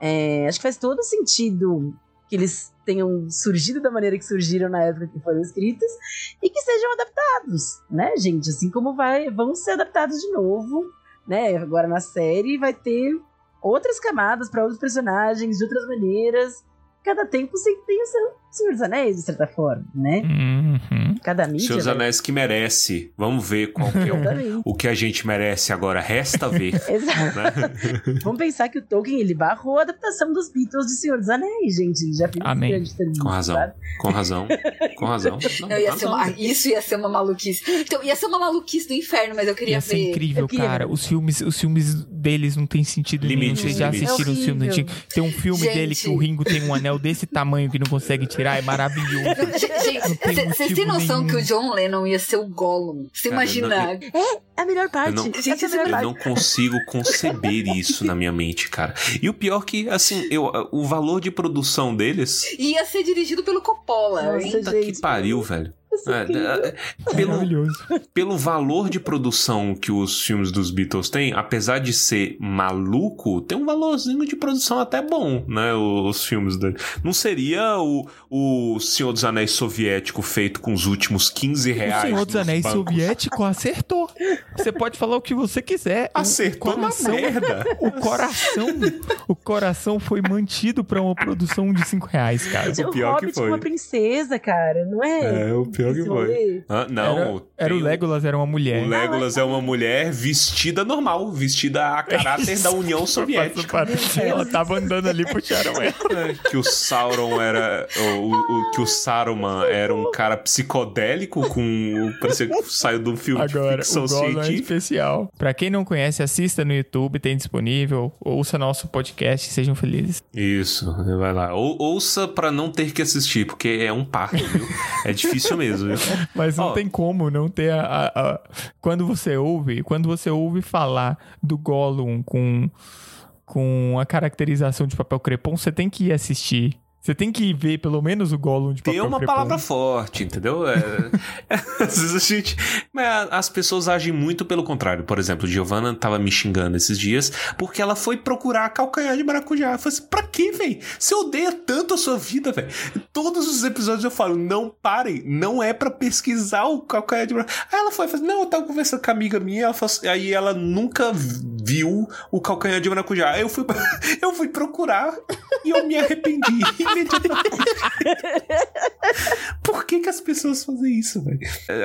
é, acho que faz todo sentido que eles tenham surgido da maneira que surgiram na época que foram escritas e que sejam adaptados, né, gente? Assim como vai, vão ser adaptados de novo, né? Agora na série vai ter outras camadas para outros personagens de outras maneiras. Cada tempo tem o seu Senhor dos Anéis, de certa forma, né?
Uhum.
Cada mídia.
Seus
vai-
anéis que merece. Vamos ver qual que é o, o que a gente merece agora. Resta ver.
Exato.
né?
Vamos pensar que o Tolkien ele barrou a adaptação dos Beatles de Senhor dos Anéis, gente. Ele já fez um
Amém.
grande
Com razão.
sabe?
Com razão. Com razão. Não,
Não, ia
razão.
ser uma- isso ia ser uma maluquice. Então, ia ser uma maluquice do inferno, mas eu queria
Ia ser
ver.
incrível,
queria
cara. Os filmes, os filmes deles não tem sentido nenhum.
Limites,
Vocês já assistiram os filmes
É
antigos? Tem um filme
Gente.
dele que o Ringo tem um anel desse tamanho que não consegue tirar. Ai, maravilhoso.
Gente, vocês têm noção
nenhum.
que o John Lennon ia ser o Gollum? Você
Cara,
imagina?
não-
É a melhor parte.
não-
Essa é a melhor
Eu
parte.
não consigo conceber isso na minha mente, cara. E o pior que, assim, eu, o valor de produção deles.
Ia ser dirigido pelo Coppola.
Nossa?
Puta
gente.
que pariu, velho.
É
É,
incrível.
é, pelo,
Maravilhoso.
pelo valor de produção que os filmes dos Beatles têm, apesar de ser maluco, tem um valorzinho de produção até bom, né? Os filmes dele. Não seria o, o Senhor dos Anéis soviético feito com os últimos 15
O
reais.
Senhor dos Anéis
bancos.
soviético acertou. Você pode falar o que você quiser. O
Acertou na
coração-
merda.
O coração, o coração foi mantido pra uma produção de 5 reais, cara.
O
o
pior que
Hobbit
foi.
com uma princesa, cara, não é?
É, o pior que
Esse
foi. Ah, não,
Era, era o Legolas, era uma mulher.
O Legolas é uma mulher vestida normal, vestida a caráter da União Soviética.
Ela tava andando ali, puxaram ela.
É, que o Sauron era. O, o- que o Saruman era um cara psicodélico com. Parecia que saiu de um filme
Agora,
de ficção
o é
científica.
especial. Pra quem não conhece, assista no YouTube, tem disponível. Ouça nosso podcast, sejam felizes.
Isso, vai lá. Ou, ouça pra não ter que assistir, porque é um parto, viu? É difícil mesmo,
Mas não
Ó.
tem como não ter a, a- a- Quando você ouve, quando você ouve falar do Gollum com, com a caracterização de papel crepom, você tem que ir assistir. Você tem que ver pelo menos o Gollum de
Tem uma palavra forte, entendeu? É, às vezes a gente. Mas as pessoas agem muito pelo contrário. Por exemplo, Giovanna tava me xingando esses dias porque ela foi procurar calcanhar de maracujá. Eu falei assim: pra quê, velho? Você odeia tanto a sua vida, velho. Todos os episódios eu falo: não parem, não é pra pesquisar o calcanhar de maracujá. Aí ela foi, falou, não, eu tava conversando com a amiga minha, ela assim- aí ela nunca viu o calcanhar de maracujá. Aí eu fui, eu fui procurar e eu me arrependi. Por que, que as pessoas fazem isso, velho?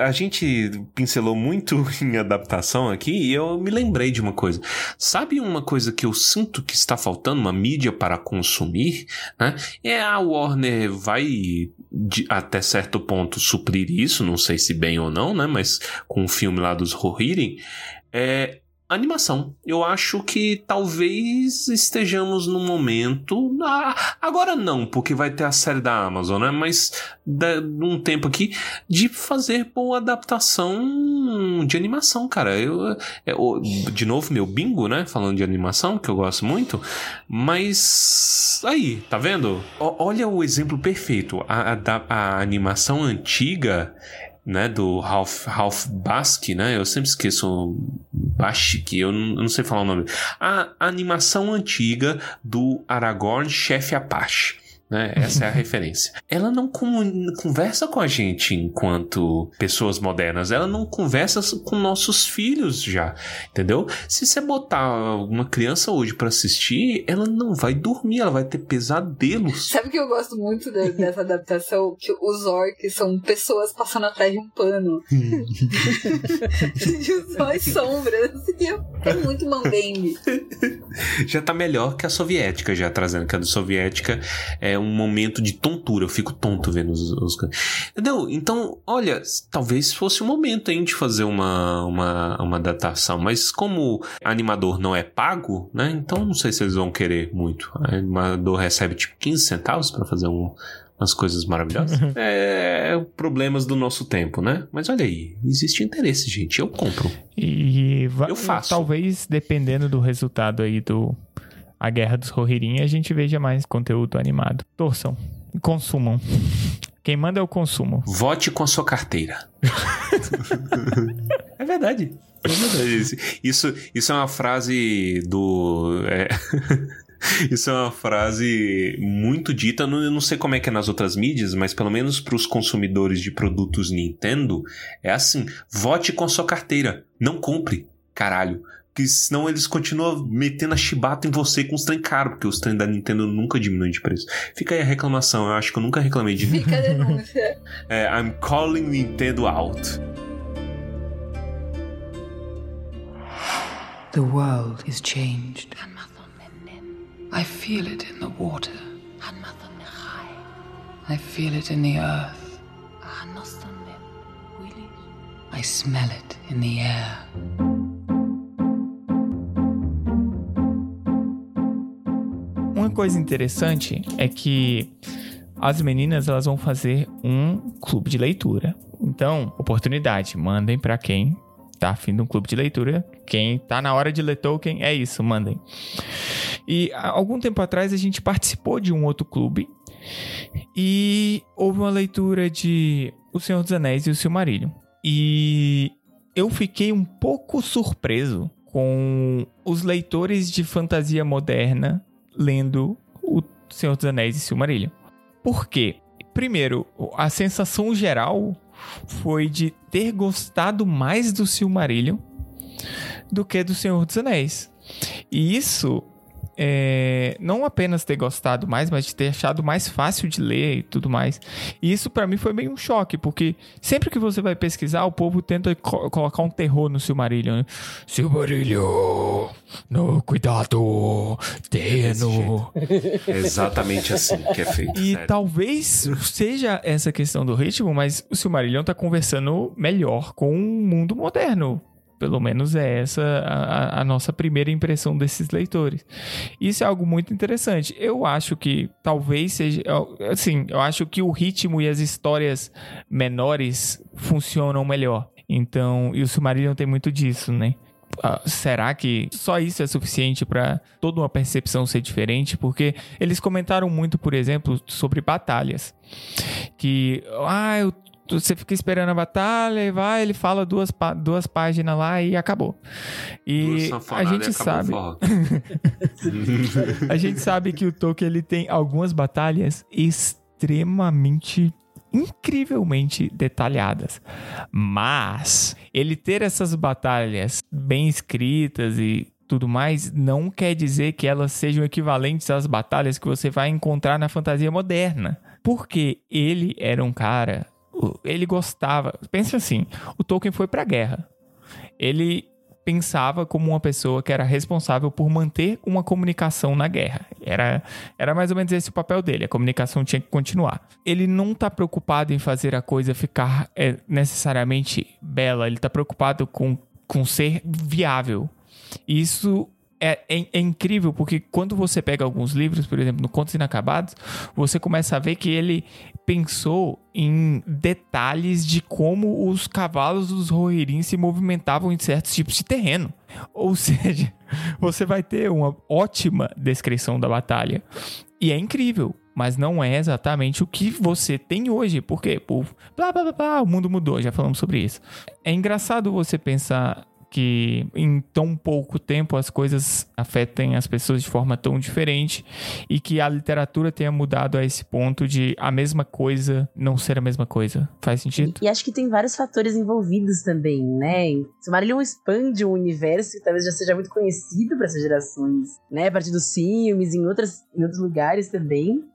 A gente pincelou muito em adaptação aqui e eu me lembrei de uma coisa. Sabe uma coisa que eu sinto que está faltando, uma mídia para consumir, né? É a Warner vai de- até certo ponto suprir isso, não sei se bem ou não, né? Mas com o filme lá dos Rohirrim, é animação. Eu acho que talvez estejamos num momento. ah, agora não, porque vai ter a série da Amazon, né? Mas da, num tempo aqui de fazer boa adaptação de animação, cara. Eu, é, de novo, meu bingo, né? Falando de animação, que eu gosto muito. Mas. Aí, tá vendo? O- olha o exemplo perfeito. A, a, a animação antiga né, do Ralph, Ralph Basque, né, eu sempre esqueço Basque, eu não, eu não sei falar o nome. A animação antiga do Aragorn, chefe Apache. Né? Essa é a referência. Ela não conversa com a gente enquanto pessoas modernas. Ela não conversa com nossos filhos já. Entendeu? Se você botar uma criança hoje pra assistir, ela não vai dormir, ela vai ter pesadelos.
Sabe o que eu gosto muito de- dessa adaptação? Que os orcs são pessoas passando atrás de um pano. só as sombras. É, é muito mambengue.
já tá melhor que a soviética, já trazendo que a do soviética é um momento de tontura. Eu fico tonto vendo os. os... Entendeu? Então, olha, talvez fosse o momento hein, de fazer uma, uma, uma adaptação. Mas como animador não é pago, né? Então não sei se eles vão querer muito. O animador recebe tipo 15 centavos pra fazer um. Umas coisas maravilhosas. é problemas do nosso tempo, né? Mas olha aí, existe interesse, gente. Eu compro.
E
Eu faço.
talvez, dependendo do resultado aí do A Guerra dos Rohirrim, a gente veja mais conteúdo animado. Torçam. Consumam. Quem manda é o consumo.
Vote com a sua carteira. é verdade. É verdade. Isso, isso é uma frase do. é, Isso é uma frase muito dita, não- eu não sei como é que é nas outras mídias, mas pelo menos para os consumidores de produtos Nintendo, é assim: vote com a sua carteira, não compre, caralho. Porque senão eles continuam metendo a chibata em você com os trem caro, porque os trem da Nintendo nunca diminuem de preço. Fica aí a reclamação, eu acho que eu nunca reclamei de
Fica a denúncia.
é, I'm calling Nintendo out.
The world is changed. I feel it in the water. I feel it in the earth. I smell it in the air.
Coisa interessante é que as meninas elas vão fazer um clube de leitura. Então, oportunidade, mandem para quem tá afim de um clube de leitura. Quem tá na hora de ler Tolkien, é isso, mandem. E algum tempo atrás a gente participou de um outro clube e houve uma leitura de O Senhor dos Anéis e o Silmarillion. E eu fiquei um pouco surpreso com os leitores de fantasia moderna lendo O Senhor dos Anéis e Silmarillion. Por quê? Primeiro, a sensação geral foi de ter gostado mais do Silmarillion do que do Senhor dos Anéis. E isso é, não apenas ter gostado mais, mas de ter achado mais fácil de ler e tudo mais. E isso para mim foi meio um choque, porque sempre que você vai pesquisar, o povo tenta co colocar um terror no Silmarillion. Né? Silmarillion, no cuidado, terreno.
exatamente assim que é feito.
E sério. talvez seja essa questão do ritmo, mas o Silmarillion tá conversando melhor com o mundo moderno pelo menos é essa a, a, nossa primeira impressão desses leitores. Isso é algo muito interessante. Eu acho que talvez seja. Assim, eu acho que o ritmo e as histórias menores funcionam melhor. Então, e o Silmarillion tem muito disso, né? Uh, será que só isso é suficiente para toda uma percepção ser diferente? Porque eles comentaram muito, por exemplo, sobre batalhas. Que, ah, eu você fica esperando a batalha e vai, ele fala duas, duas páginas lá e acabou. E a gente sabe. a gente sabe que o Tolkien ele tem algumas batalhas extremamente incrivelmente detalhadas. Mas ele ter essas batalhas bem escritas e tudo mais não quer dizer que elas sejam equivalentes às batalhas que você vai encontrar na fantasia moderna. Porque ele era um cara ele gostava. Pensa assim: o Tolkien foi para a guerra. Ele pensava como uma pessoa que era responsável por manter uma comunicação na guerra. Era, era mais ou menos esse o papel dele, a comunicação tinha que continuar. Ele não está preocupado em fazer a coisa ficar é, necessariamente bela, ele está preocupado com, com ser viável. Isso é, é, é, incrível porque quando você pega alguns livros, por exemplo, no Contos Inacabados, você começa a ver que ele pensou em detalhes de como os cavalos dos Rohirrim se movimentavam em certos tipos de terreno. Ou seja, você vai ter uma ótima descrição da batalha. E é incrível, mas não é exatamente o que você tem hoje, porque pô, blá, blá, blá, blá, o mundo mudou, já falamos sobre isso. É engraçado você pensar que em tão pouco tempo as coisas afetem as pessoas de forma tão diferente e que a literatura tenha mudado a esse ponto de a mesma coisa não ser a mesma coisa. Faz sentido?
E, e acho que tem vários fatores envolvidos também, né? Silmarillion expande um universo que talvez já seja muito conhecido para essas gerações, né? A partir dos filmes, em, outras, em outros lugares também.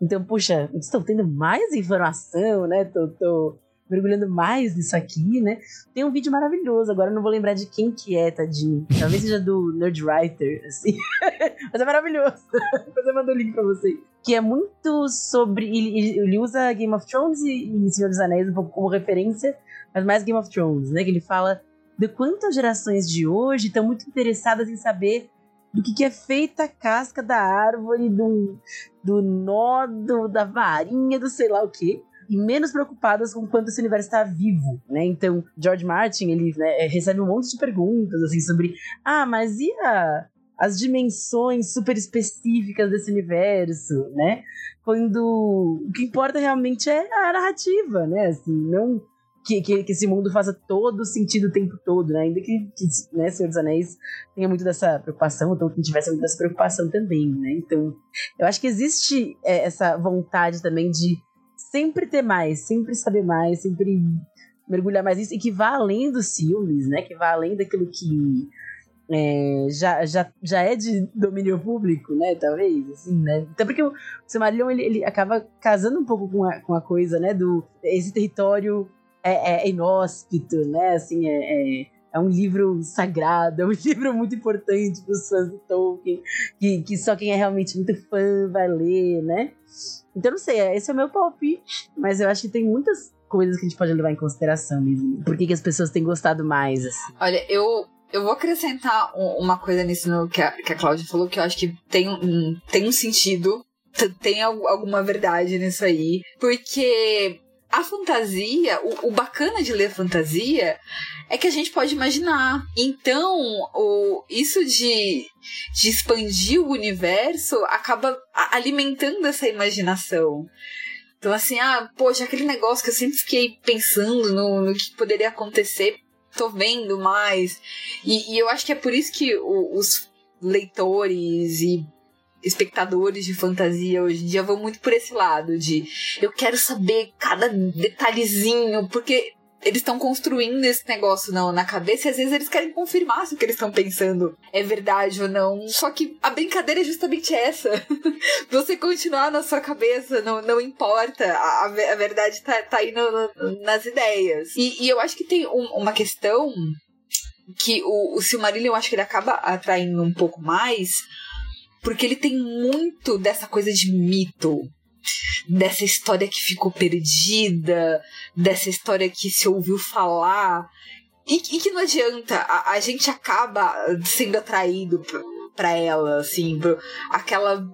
Então, puxa, estão tendo mais informação, né? Tô, tô mergulhando mais nisso aqui, né? Tem um vídeo maravilhoso, agora eu não vou lembrar de quem que é, tadinho. Talvez seja do Nerdwriter, assim. Mas é maravilhoso. Depois eu mando o link pra vocês. Que é muito sobre. Ele, ele usa Game of Thrones e, e Senhor dos Anéis um pouco como referência, mas mais Game of Thrones, né? Que ele fala de quantas gerações de hoje estão muito interessadas em saber do que, que é feita a casca da árvore, do, do nó, do, da varinha, do sei lá o que e menos preocupadas com quanto esse universo está vivo, né? Então, George Martin, ele né, é, recebe um monte de perguntas, assim, sobre ah, mas e a, as dimensões super específicas desse universo, né? Quando o que importa realmente é a narrativa, né? Assim, não que, que, que, esse mundo faça todo sentido o tempo todo, né? Ainda que, que né, Senhor dos Anéis tenha muito dessa preocupação, então que tivesse muito dessa preocupação também, né? Então, eu acho que existe é, essa vontade também de sempre ter mais, sempre saber mais, sempre mergulhar mais nisso e que vá além dos filmes, né? Que vá além daquilo que é, já, já, já é de domínio público, né? Talvez, assim, né? Até porque o Silmarillion, ele, ele acaba casando um pouco com a, com a coisa, né? Do, esse território é, é inóspito, né? Assim, é, é, é um livro sagrado, é um livro muito importante para os fãs do Tolkien, que, que só quem é realmente muito fã vai ler, né? Então, não sei, esse é o meu palpite, mas eu acho que tem muitas coisas que a gente pode levar em consideração mesmo. Por que, que as pessoas têm gostado mais, assim?
Olha, eu, eu vou acrescentar uma coisa nisso que a, que a Cláudia falou, que eu acho que tem um, tem um sentido tem alguma verdade nisso aí. Porque a fantasia, o, o, bacana de ler fantasia é que a gente pode imaginar. Então, o, isso de, de expandir o universo acaba alimentando essa imaginação. Então, assim, ah, poxa, aquele negócio que eu sempre fiquei pensando no, no que poderia acontecer, tô vendo mais. E, e eu acho que é por isso que o, os leitores e espectadores de fantasia hoje em dia vão muito por esse lado de eu quero saber cada detalhezinho, porque eles estão construindo esse negócio não, na cabeça e às vezes eles querem confirmar se o que eles estão pensando é verdade ou não. Só que a brincadeira é justamente essa. Você continuar na sua cabeça, não, não importa. A, a verdade tá, tá aí no, no, nas ideias. E, e, eu acho que tem um, uma questão que o, o Silmarillion, eu acho que ele acaba atraindo um pouco mais porque ele tem muito dessa coisa de mito, dessa história que ficou perdida, dessa história que se ouviu falar. E, e que não adianta, a, a, gente acaba sendo atraído para ela, assim, pra aquela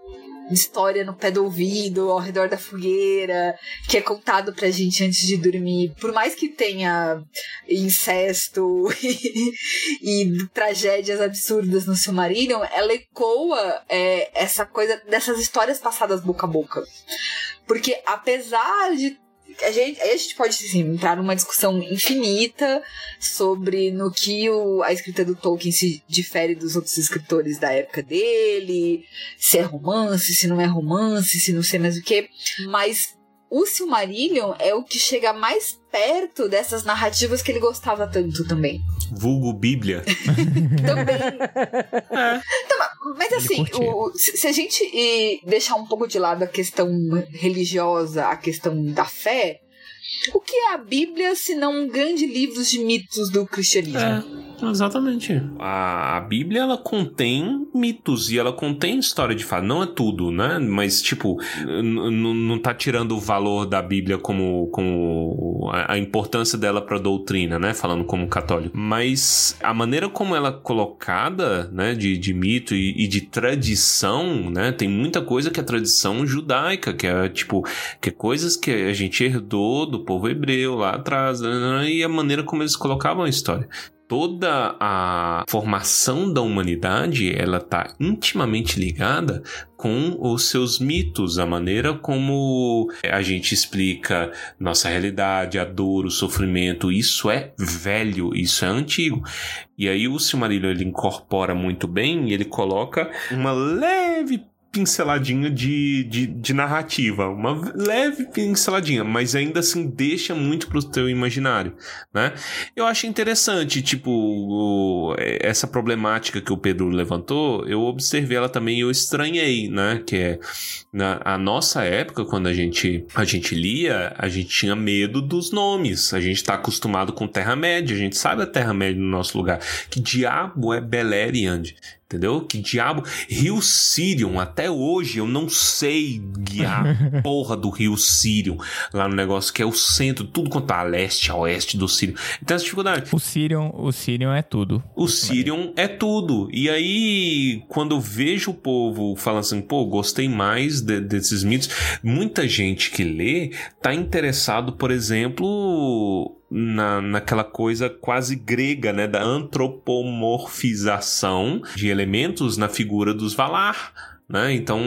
história no pé do ouvido, ao redor da fogueira, que é contado pra gente antes de dormir. Por mais que tenha incesto e, e tragédias absurdas no Silmarillion, ela ecoa é, essa coisa dessas histórias passadas boca a boca. Porque apesar de a gente, a gente pode assim, entrar numa discussão infinita sobre no que o, a escrita do Tolkien se difere dos outros escritores da época dele, se é romance, se não é romance, se não sei mais o que. Mas o Silmarillion é o que chega mais perto dessas narrativas que ele gostava tanto também.
Vulgo Bíblia.
também. É. Então, mas assim, o, se a gente deixar um pouco de lado a questão religiosa, a questão da fé, o que é a Bíblia se não um grande livro de mitos do cristianismo?
É. Exatamente. A, a Bíblia, ela contém mitos e ela contém história de fato. Não é tudo, né? Mas, tipo, não tá tirando o valor da Bíblia como, como a, a importância dela pra doutrina, né? Falando como católico. Mas a maneira como ela é colocada, né? De, de mito e, e de tradição, né? Tem muita coisa que é tradição judaica, que é, tipo, que é coisas que a gente herdou do povo hebreu lá atrás, né? e a maneira como eles colocavam a história toda a formação da humanidade ela está intimamente ligada com os seus mitos, a maneira como a gente explica nossa realidade, a dor, o sofrimento. Isso é velho, isso é antigo. E aí o Silmarillion ele incorpora muito bem e ele coloca uma leve pinceladinha de, de, de, narrativa, uma leve pinceladinha, mas ainda assim deixa muito pro teu imaginário, né? Eu acho interessante, tipo, o, essa problemática que o Pedro levantou, eu observei ela também e eu estranhei, né? Que é na a nossa época, quando a gente, a gente lia, a gente tinha medo dos nomes, a gente tá acostumado com Terra-média, a gente sabe a Terra-média no nosso lugar. Que diabo é Beleriand? Entendeu? Que diabo. Rio Sirion, até hoje eu não sei guiar a porra do Rio Sirion lá no negócio que é o centro, tudo quanto a leste, a oeste do Sirion. Então essa dificuldade.
O Sirion, o Sirion é tudo.
O Sirion é tudo. E aí, quando eu vejo o povo falando assim, pô, gostei mais de, desses mitos, muita gente que lê tá interessado, por exemplo, na, naquela coisa quase grega, né, da antropomorfização de elementos na figura dos Valar. Né? Então,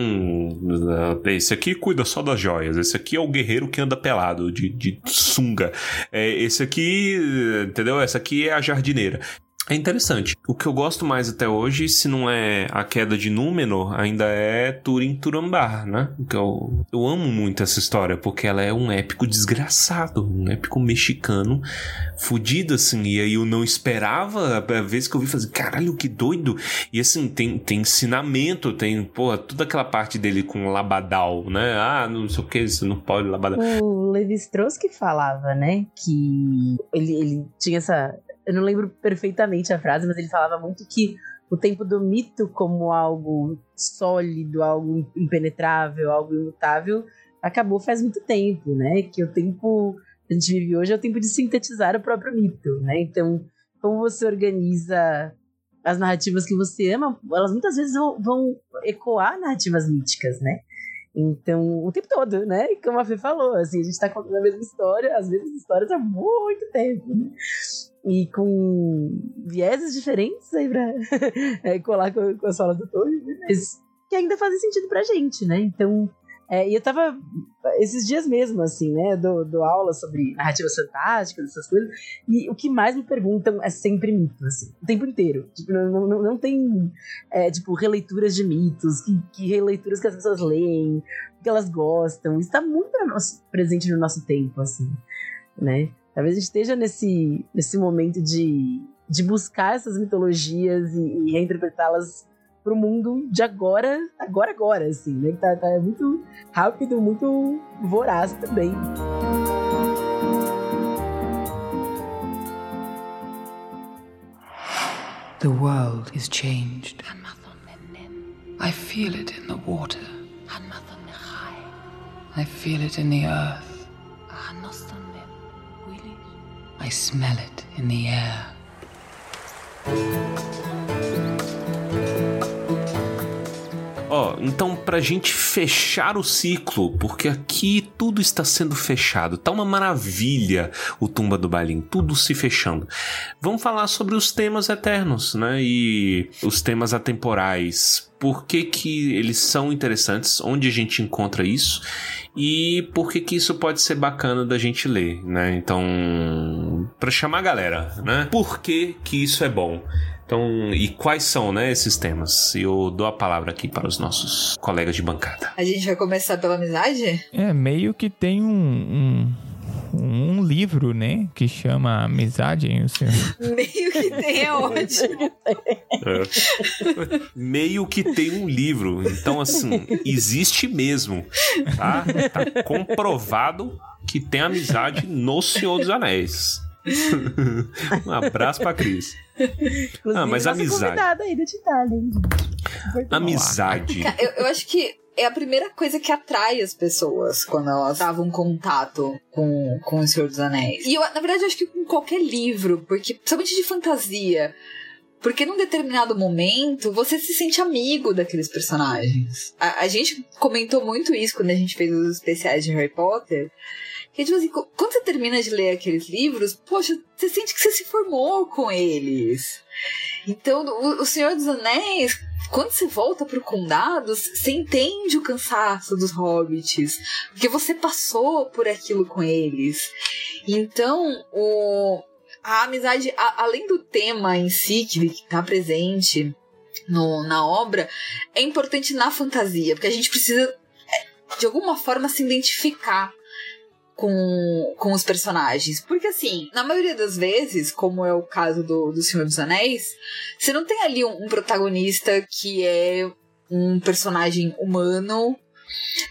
esse aqui cuida só das joias. Esse aqui é o guerreiro que anda pelado, de, de sunga. É, esse aqui, entendeu? Essa aqui é a jardineira. É interessante. O que eu gosto mais até hoje, se não é a queda de Númenor, ainda é Turin Turambar, né? Eu, eu amo muito essa história, porque ela é um épico desgraçado, um épico mexicano, fudido, assim. E aí eu não esperava, a vez que eu vi, fazer, caralho, que doido. E assim, tem, tem ensinamento, tem, pô, toda aquela parte dele com Labadal, né? Ah, não sei o que, você não pode Labadal.
O Levi Strauss que falava, né? Que ele, ele tinha essa eu não lembro perfeitamente a frase, mas ele falava muito que o tempo do mito como algo sólido, algo impenetrável, algo imutável, acabou faz muito tempo, né? Que o tempo que a gente vive hoje é o tempo de sintetizar o próprio mito, né? Então, como você organiza as narrativas que você ama, elas muitas vezes vão, vão ecoar narrativas míticas, né? Então, o tempo todo, né? Como a Fê falou, assim, a gente tá contando a mesma história, as mesmas histórias há muito tempo, né? E com vieses diferentes aí pra é, colar com, com as falas do Tolkien, né? mas que ainda fazem sentido pra gente, né? Então, é, e eu tava esses dias mesmo, assim, né? Dou aula sobre narrativas fantásticas, essas coisas. E o que mais me perguntam é sempre mito, assim, o tempo inteiro. Tipo, não, não, não tem, é, tipo, releituras de mitos, que, que releituras que as pessoas leem, que elas gostam. Isso tá muito nosso, presente no nosso tempo, assim, né? Talvez a gente esteja nesse, nesse momento de, de buscar essas mitologias e, e reinterpretá-las pro mundo de agora, agora, agora, assim, né? Que tá, tá muito rápido, muito voraz também.
The world is changed. I feel it in the water. I feel it in the earth. I smell it in the air.
Ó, então pra gente fechar o ciclo, porque aqui tudo está sendo fechado, tá uma maravilha o Tumba do Balim, tudo se fechando. Vamos falar sobre os temas eternos, né? E os temas atemporais. Por que que eles são interessantes? Onde a gente encontra isso? E por que que isso pode ser bacana da gente ler, né? Então, para chamar a galera, né? Por que que isso é bom? Então, e quais são, né, esses temas? Eu dou a palavra aqui para os nossos colegas de bancada.
A gente vai começar pela amizade?
É, meio que tem um, um, um livro, né, que chama Amizade, hein, o senhor?
Meio que tem é ótimo.
É. Meio que tem um livro. Então, assim, existe mesmo, tá? Tá comprovado que tem amizade no Senhor dos Anéis. um abraço pra Cris.
Inclusive,
Ah, mas
nossa
amizade.
aí da Itália, hein, gente?
Amizade.
Ca- Eu, eu acho que é a primeira coisa que atrai as pessoas quando elas davam contato com, com o Senhor dos Anéis. E eu, na verdade, eu acho que com qualquer livro, porque principalmente de fantasia. Porque num determinado momento você se sente amigo daqueles personagens. A, a gente comentou muito isso quando a gente fez os especiais de Harry Potter. Que, tipo assim, quando você termina de ler aqueles livros, poxa, você sente que você se formou com eles. Então, o, Senhor dos Anéis, quando você volta pro condado, você entende o cansaço dos hobbits. Porque você passou por aquilo com eles. Então, o, a amizade, a- além do tema em si, que está presente no, na obra, é importante na fantasia. Porque a gente precisa, é, de alguma forma, se identificar com, com os personagens. Porque, assim, na maioria das vezes, como é o caso do, do Senhor dos Anéis, você não tem ali um, um protagonista que é um personagem humano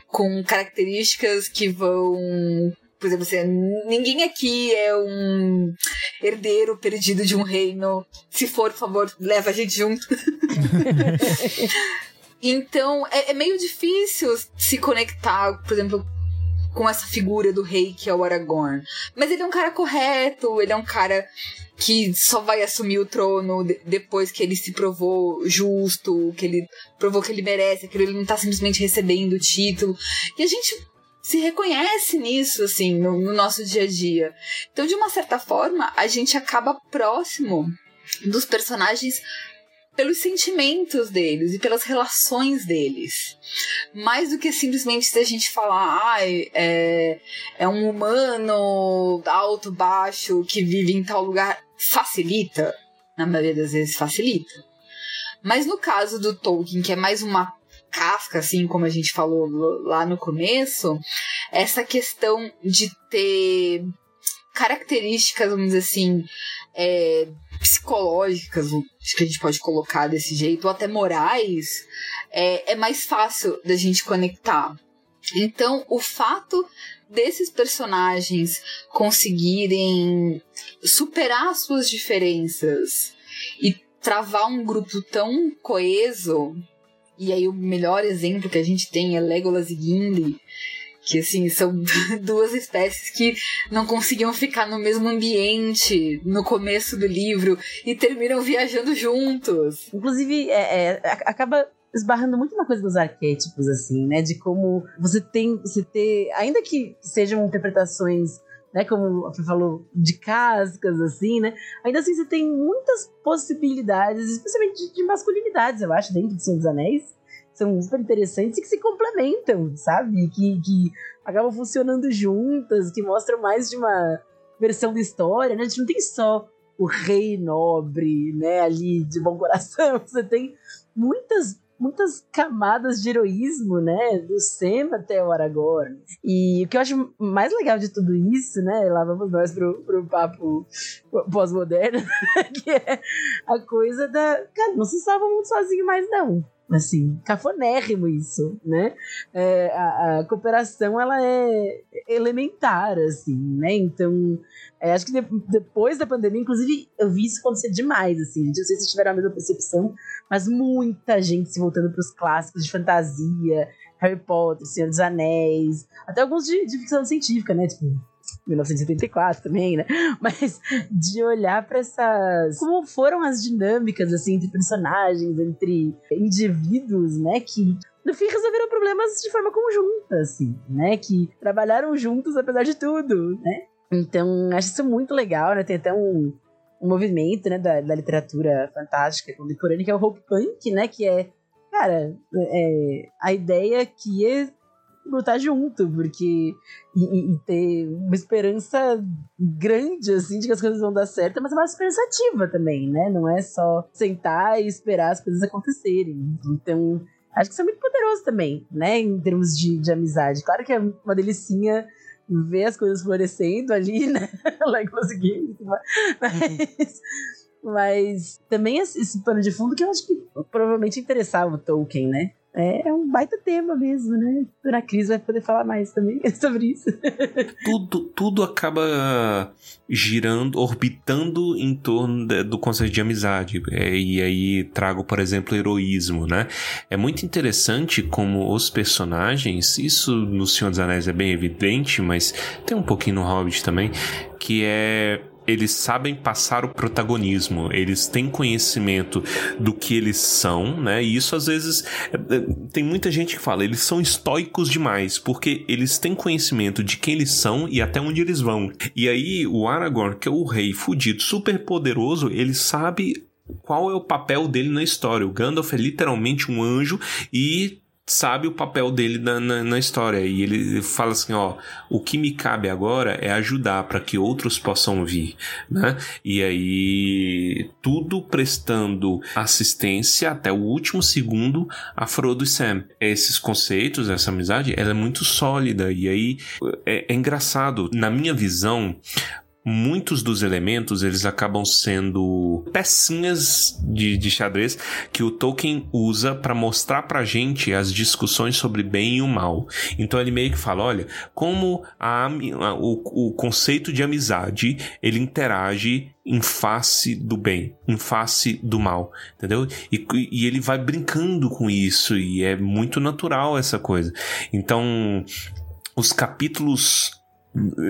com características que vão. Por exemplo, assim, ninguém aqui é um herdeiro perdido de um reino. Se for, por favor, leva a gente junto. então, é, é meio difícil se conectar, por exemplo, com essa figura do rei que é o Aragorn. Mas ele é um cara correto, ele é um cara que só vai assumir o trono de- depois que ele se provou justo, que ele provou que ele merece, que ele não tá simplesmente recebendo o título. E a gente se reconhece nisso, assim, no, no nosso dia a dia. Então, de uma certa forma, a gente acaba próximo dos personagens pelos sentimentos deles e pelas relações deles. Mais do que simplesmente se a gente falar, ai, é, é um humano alto, baixo, que vive em tal lugar, facilita. Na maioria das vezes facilita. Mas no caso do Tolkien, que é mais uma casca, assim como a gente falou lá no começo, essa questão de ter características, vamos dizer assim, é, psicológicas, acho que a gente pode colocar desse jeito, ou até morais, é, é mais fácil da gente conectar. Então, o fato desses personagens conseguirem superar as suas diferenças e travar um grupo tão coeso, e aí o melhor exemplo que a gente tem é Legolas e Gimli, que assim são duas espécies que não conseguiam ficar no mesmo ambiente no começo do livro e terminam viajando juntos.
Inclusive, é, é, acaba esbarrando muito na coisa dos arquétipos, assim, né? De como você tem, você ter, ainda que sejam interpretações né, como você falou, de cascas, assim, né? Ainda assim, você tem muitas possibilidades, especialmente de masculinidades, eu acho, dentro do Senhor dos Anéis. São super interessantes e que se complementam, sabe? Que, que acabam funcionando juntas, que mostram mais de uma versão da história, né? A gente não tem só o rei nobre, né, ali de bom coração. Você tem muitas muitas camadas de heroísmo, né? Do Sam até o Aragorn. E o que eu acho mais legal de tudo isso, né? Lá vamos nós pro, pro papo pós-moderno, que é a coisa da. Cara, não se salva muito sozinho mais, não assim, cafonérrimo isso, né? É, a, a, cooperação, ela é elementar, assim, né? Então, é, acho que de, depois da pandemia, inclusive, eu vi isso acontecer demais, assim, não sei se tiveram a mesma percepção, mas muita gente se voltando para os clássicos de fantasia, Harry Potter, Senhor dos Anéis, até alguns de, de ficção científica, né? Tipo, 1974 também, né? Mas de olhar para essas. Como foram as dinâmicas, assim, entre personagens, entre indivíduos, né? Que no fim resolveram problemas de forma conjunta, assim, né? Que trabalharam juntos apesar de tudo, né? Então, acho isso muito legal, né? Tem até um, um movimento, né, da, da literatura fantástica contemporânea, que é o Hope Punk, né? Que é, cara, é, a ideia que lutar junto, porque. E, e, ter uma esperança grande, assim, de que as coisas vão dar certo, mas é uma esperança ativa também, né? Não é só sentar e esperar as coisas acontecerem. Então, acho que isso é muito poderoso também, né? Em termos de, de amizade. Claro que é uma delicinha ver as coisas florescendo ali, né? like conseguimos. Mas, mas também esse pano de fundo que eu acho que provavelmente interessava o Tolkien, né? É, é um baita tema mesmo, né? A Cris vai poder falar mais também sobre isso.
tudo, tudo acaba girando, orbitando em torno de, do conceito de amizade. É, e aí trago, por exemplo, heroísmo, né? É muito interessante como os personagens, isso no Senhor dos Anéis é bem evidente, mas tem um pouquinho no Hobbit também, que é eles sabem passar o protagonismo, eles têm conhecimento do que eles são, né? E isso às vezes é, é, tem muita gente que fala, eles são estoicos demais, porque eles têm conhecimento de quem eles são e até onde eles vão. E aí o Aragorn, que é o rei fudido, super poderoso, ele sabe qual é o papel dele na história. O Gandalf é literalmente um anjo e sabe o papel dele na, na, na, história. E ele fala assim ó o que me cabe agora é ajudar para que outros possam vir né? E aí tudo prestando assistência até o último segundo a Frodo e Sam. Esses conceitos essa amizade ela é muito sólida. E aí é, é engraçado. Na minha visão muitos dos elementos eles acabam sendo pecinhas de, de xadrez que o Tolkien usa para mostrar pra gente as discussões sobre bem e o mal. Então ele meio que fala, olha, como a, a, o, o conceito de amizade ele interage em face do bem, em face do mal, entendeu? E, e ele vai brincando com isso e é muito natural essa coisa. Então os capítulos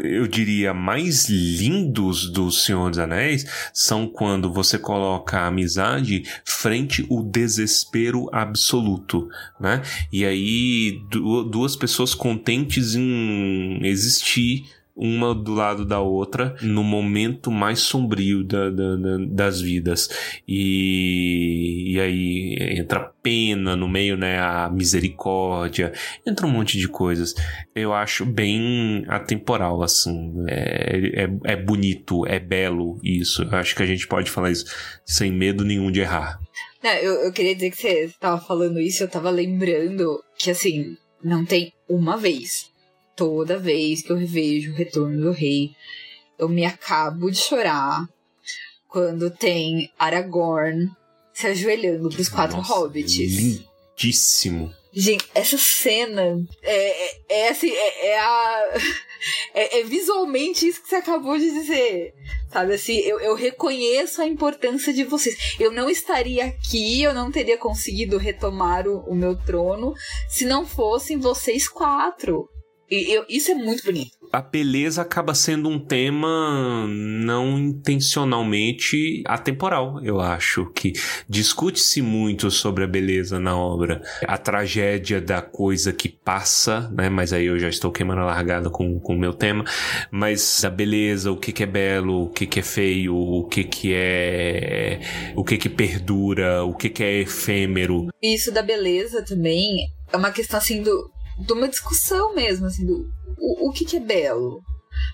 eu diria, mais lindos do Senhor dos Anéis são quando você coloca a amizade frente o desespero absoluto, né? E aí duas pessoas contentes em existir uma do lado da outra no momento mais sombrio da, da, da, das vidas. E, e aí entra pena no meio, né? A misericórdia, entra um monte de coisas. Eu acho bem atemporal, assim. É, é, é bonito, é belo isso. Eu acho que a gente pode falar isso sem medo nenhum de errar.
Não, eu, eu queria dizer que você tava falando isso, eu tava lembrando que, assim, não tem uma vez toda vez que eu revejo o Retorno do Rei, eu me acabo de chorar quando tem Aragorn se ajoelhando pros quatro Nossa, hobbits.
Lindíssimo.
Gente, essa cena é, é, é assim, é, é a. É, é, visualmente isso que você acabou de dizer. Sabe assim, eu, eu reconheço a importância de vocês. Eu não estaria aqui, eu não teria conseguido retomar o, o meu trono se não fossem vocês quatro. E eu, isso é muito bonito.
a beleza acaba sendo um tema não intencionalmente atemporal, eu acho. Que discute-se muito sobre a beleza na obra. A tragédia da coisa que passa, né? Mas aí eu já estou queimando a largada com o meu tema. Mas a beleza, o que, que é belo, o que, que é feio, o que, que é. o que, que perdura, o que, que é efêmero.
Isso da beleza também é uma questão assim do, de uma discussão mesmo, assim, do o, o que, que é belo.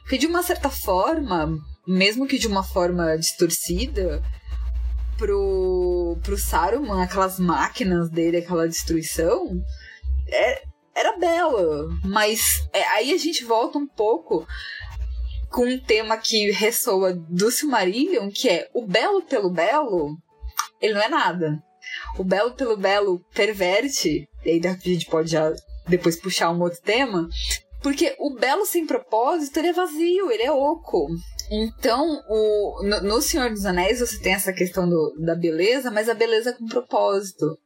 Porque de uma certa forma, mesmo que de uma forma distorcida, pro, pro Saruman, aquelas máquinas dele, aquela destruição, é, era bela. Mas é, aí a gente volta um pouco com um tema que ressoa do Silmarillion, que é o belo pelo belo, ele não é nada. O belo pelo belo perverte, e aí a gente pode já depois puxar um outro tema, porque o belo sem propósito, ele é vazio, ele é oco. Então, o, no, no, Senhor dos Anéis você tem essa questão do, da beleza, mas a beleza com propósito.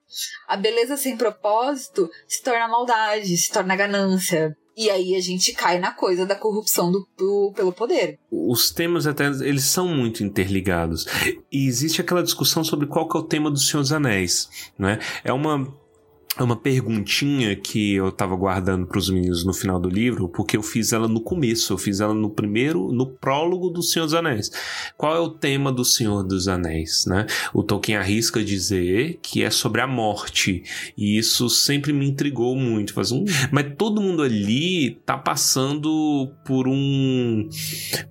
A beleza sem propósito se torna maldade, se torna ganância. E aí a gente cai na coisa da corrupção do, do, pelo poder.
Os temas até eles são muito interligados. E existe aquela discussão sobre qual que é o tema do Senhor dos Anéis, né? É uma é uma perguntinha que eu tava guardando para os meninos no final do livro, porque eu fiz ela no começo, eu fiz ela no primeiro, no prólogo do Senhor dos Anéis. Qual é o tema do Senhor dos Anéis, né? O Tolkien arrisca dizer que é sobre a morte, e isso sempre me intrigou muito. Faz um... Mas todo mundo ali tá passando por um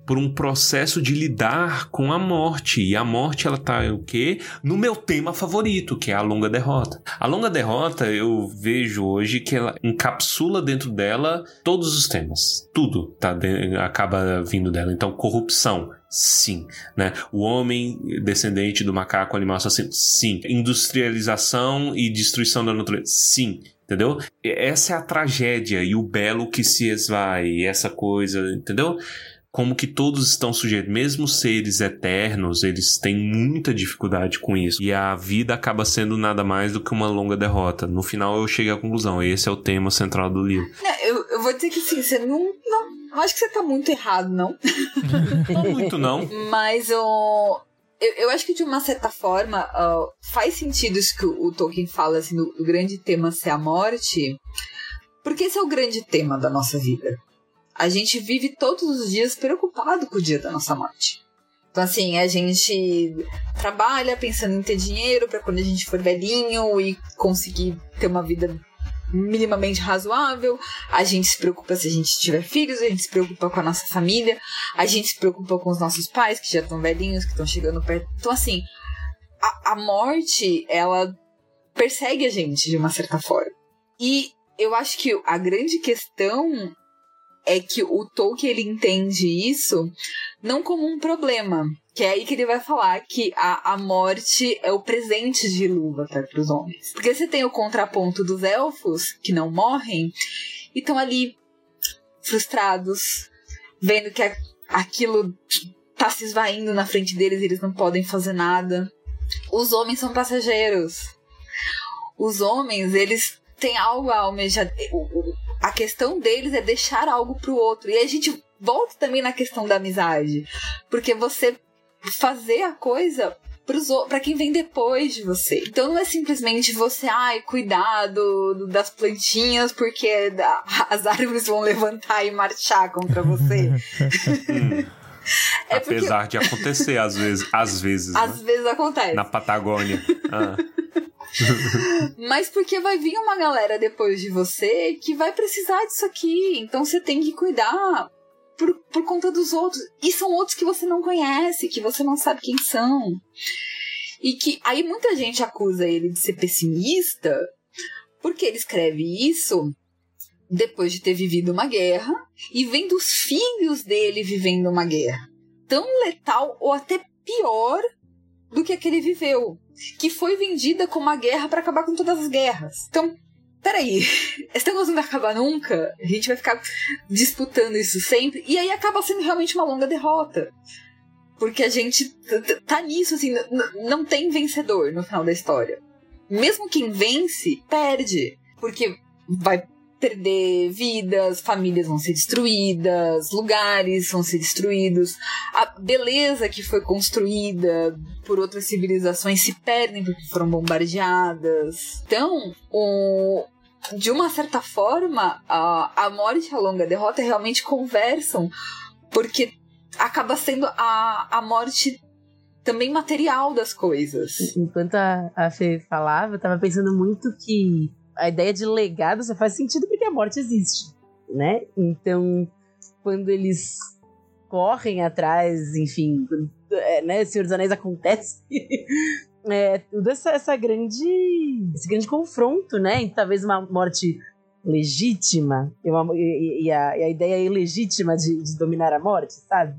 por um processo de lidar com a morte, e a morte ela tá o quê? No meu tema favorito, que é a longa derrota. A longa derrota eu vejo hoje que ela encapsula dentro dela todos os temas. Tudo tá acaba vindo dela. Então, corrupção, Sim, né? O homem descendente do macaco animal assassino, sim. Industrialização e destruição da natureza, sim. Entendeu? Essa é a tragédia e o belo que se esvai, essa coisa, entendeu? Como que todos estão sujeitos, mesmo seres eternos, eles têm muita dificuldade com isso. E a vida acaba sendo nada mais do que uma longa derrota. No final eu cheguei à conclusão, esse é o tema central do livro.
eu, eu, vou dizer que sim, você não, não. Acho que você tá muito errado, não.
não muito, não.
Mas o. Eu, eu, acho que de uma certa forma uh, faz sentido isso que o, o Tolkien fala, assim, do, do grande tema ser a morte, porque esse é o grande tema da nossa vida a gente vive todos os dias preocupado com o dia da nossa morte. Então, assim, a gente trabalha pensando em ter dinheiro para quando a gente for velhinho e conseguir ter uma vida minimamente razoável. A gente se preocupa se a gente tiver filhos, a gente se preocupa com a nossa família, a gente se preocupa com os nossos pais que já estão velhinhos, que estão chegando perto. Então, assim, a, a morte, ela persegue a gente de uma certa forma. E eu acho que a grande questão é que o Tolkien ele entende isso não como um problema, que é aí que ele vai falar que a, a morte é o presente de Ilúvatar para os homens. Porque você tem o contraponto dos elfos, que não morrem, e estão ali frustrados, vendo que a, aquilo tá se esvaindo na frente deles e eles não podem fazer nada. Os homens são passageiros. Os homens, eles têm algo a almejar a questão deles é deixar algo pro outro. E a gente volta também na questão da amizade. Porque você fazer a coisa para quem vem depois de você. Então não é simplesmente você, ai, cuidado das plantinhas porque as árvores vão levantar e marchar contra você.
é Apesar porque... de acontecer às vezes, às vezes.
Às
né?
vezes acontece.
Na Patagônia. Ah.
Mas porque vai vir uma galera depois de você que vai precisar disso aqui. Então você tem que cuidar por, por conta dos outros. E são outros que você não conhece, que você não sabe quem são. E que aí muita gente acusa ele de ser pessimista porque ele escreve isso depois de ter vivido uma guerra e vendo os filhos dele vivendo uma guerra tão letal ou até pior do que a que ele viveu que foi vendida como uma guerra para acabar com todas as guerras. Então, peraí, esse negócio não vai acabar nunca? A gente vai ficar disputando isso sempre? E aí acaba sendo realmente uma longa derrota. Porque a gente tá nisso, assim, não tem vencedor no final da história. Mesmo quem vence, perde. Porque vai perder vidas, famílias vão ser destruídas, lugares vão ser destruídos, a beleza que foi construída por outras civilizações se perdem porque foram bombardeadas. Então, o, de uma certa forma, a, a morte e a longa derrota realmente conversam, porque acaba sendo a, a morte também material das coisas.
Enquanto a, a Fê falava, eu tava pensando muito que a ideia de legado só faz sentido porque a morte existe, né? Então, quando eles correm atrás, enfim, é, né, Senhor dos Anéis acontece, é, toda essa, essa grande, esse grande confronto, né? E talvez uma morte legítima e, uma, e, e, a, e a, ideia ilegítima de, de, dominar a morte, sabe?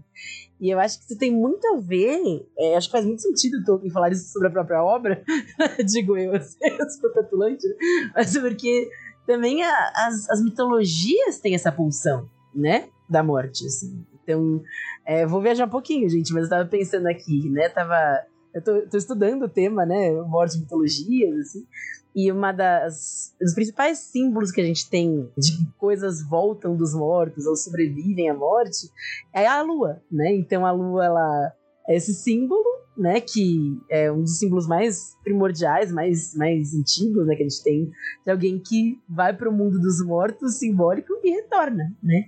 E eu acho que isso tem muito a ver, é, acho que faz muito sentido Tolkien falar isso sobre a própria obra, digo eu, assim, eu sou petulante, mas porque também a, as, as mitologias têm essa pulsão, né, da morte, assim. Então, é, vou viajar um pouquinho, gente, mas eu tava pensando aqui, né, tava... Eu tô, tô estudando o tema, né, morte e mitologias, assim, e uma das dos principais símbolos que a gente tem de que coisas voltam dos mortos ou sobrevivem à morte é a lua, né? Então a lua ela é esse símbolo, né, que é um dos símbolos mais primordiais, mais mais antigos, né, que a gente tem de alguém que vai para o mundo dos mortos simbólico e retorna, né?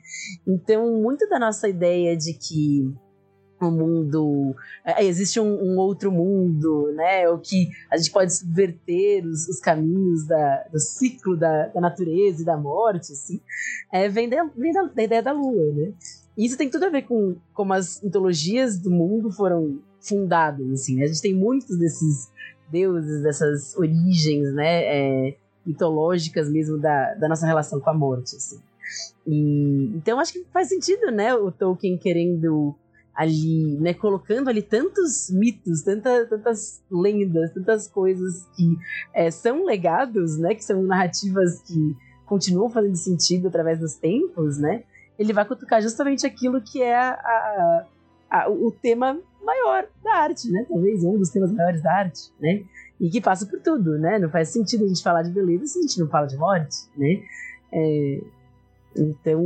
Então, muito da nossa ideia de que um mundo. É, existe um, um, outro mundo, né? O que a gente pode subverter os, os caminhos da, do ciclo da, da, natureza e da morte, assim, é, vem, de, vem da, da, ideia da lua, né? E isso tem tudo a ver com como as mitologias do mundo foram fundadas, assim. Né? A gente tem muitos desses deuses, dessas origens, né? É, mitológicas mesmo da, da nossa relação com a morte, assim. E, então acho que faz sentido, né? O Tolkien querendo ali, né, colocando ali tantos mitos, tanta, tantas lendas, tantas coisas que é, são legados, né, que são narrativas que continuam fazendo sentido através dos tempos, né, ele vai cutucar justamente aquilo que é a, a, o tema maior da arte, né, talvez um dos temas maiores da arte, né, e que passa por tudo, né, não faz sentido a gente falar de beleza se a gente não fala de morte, né, é, então,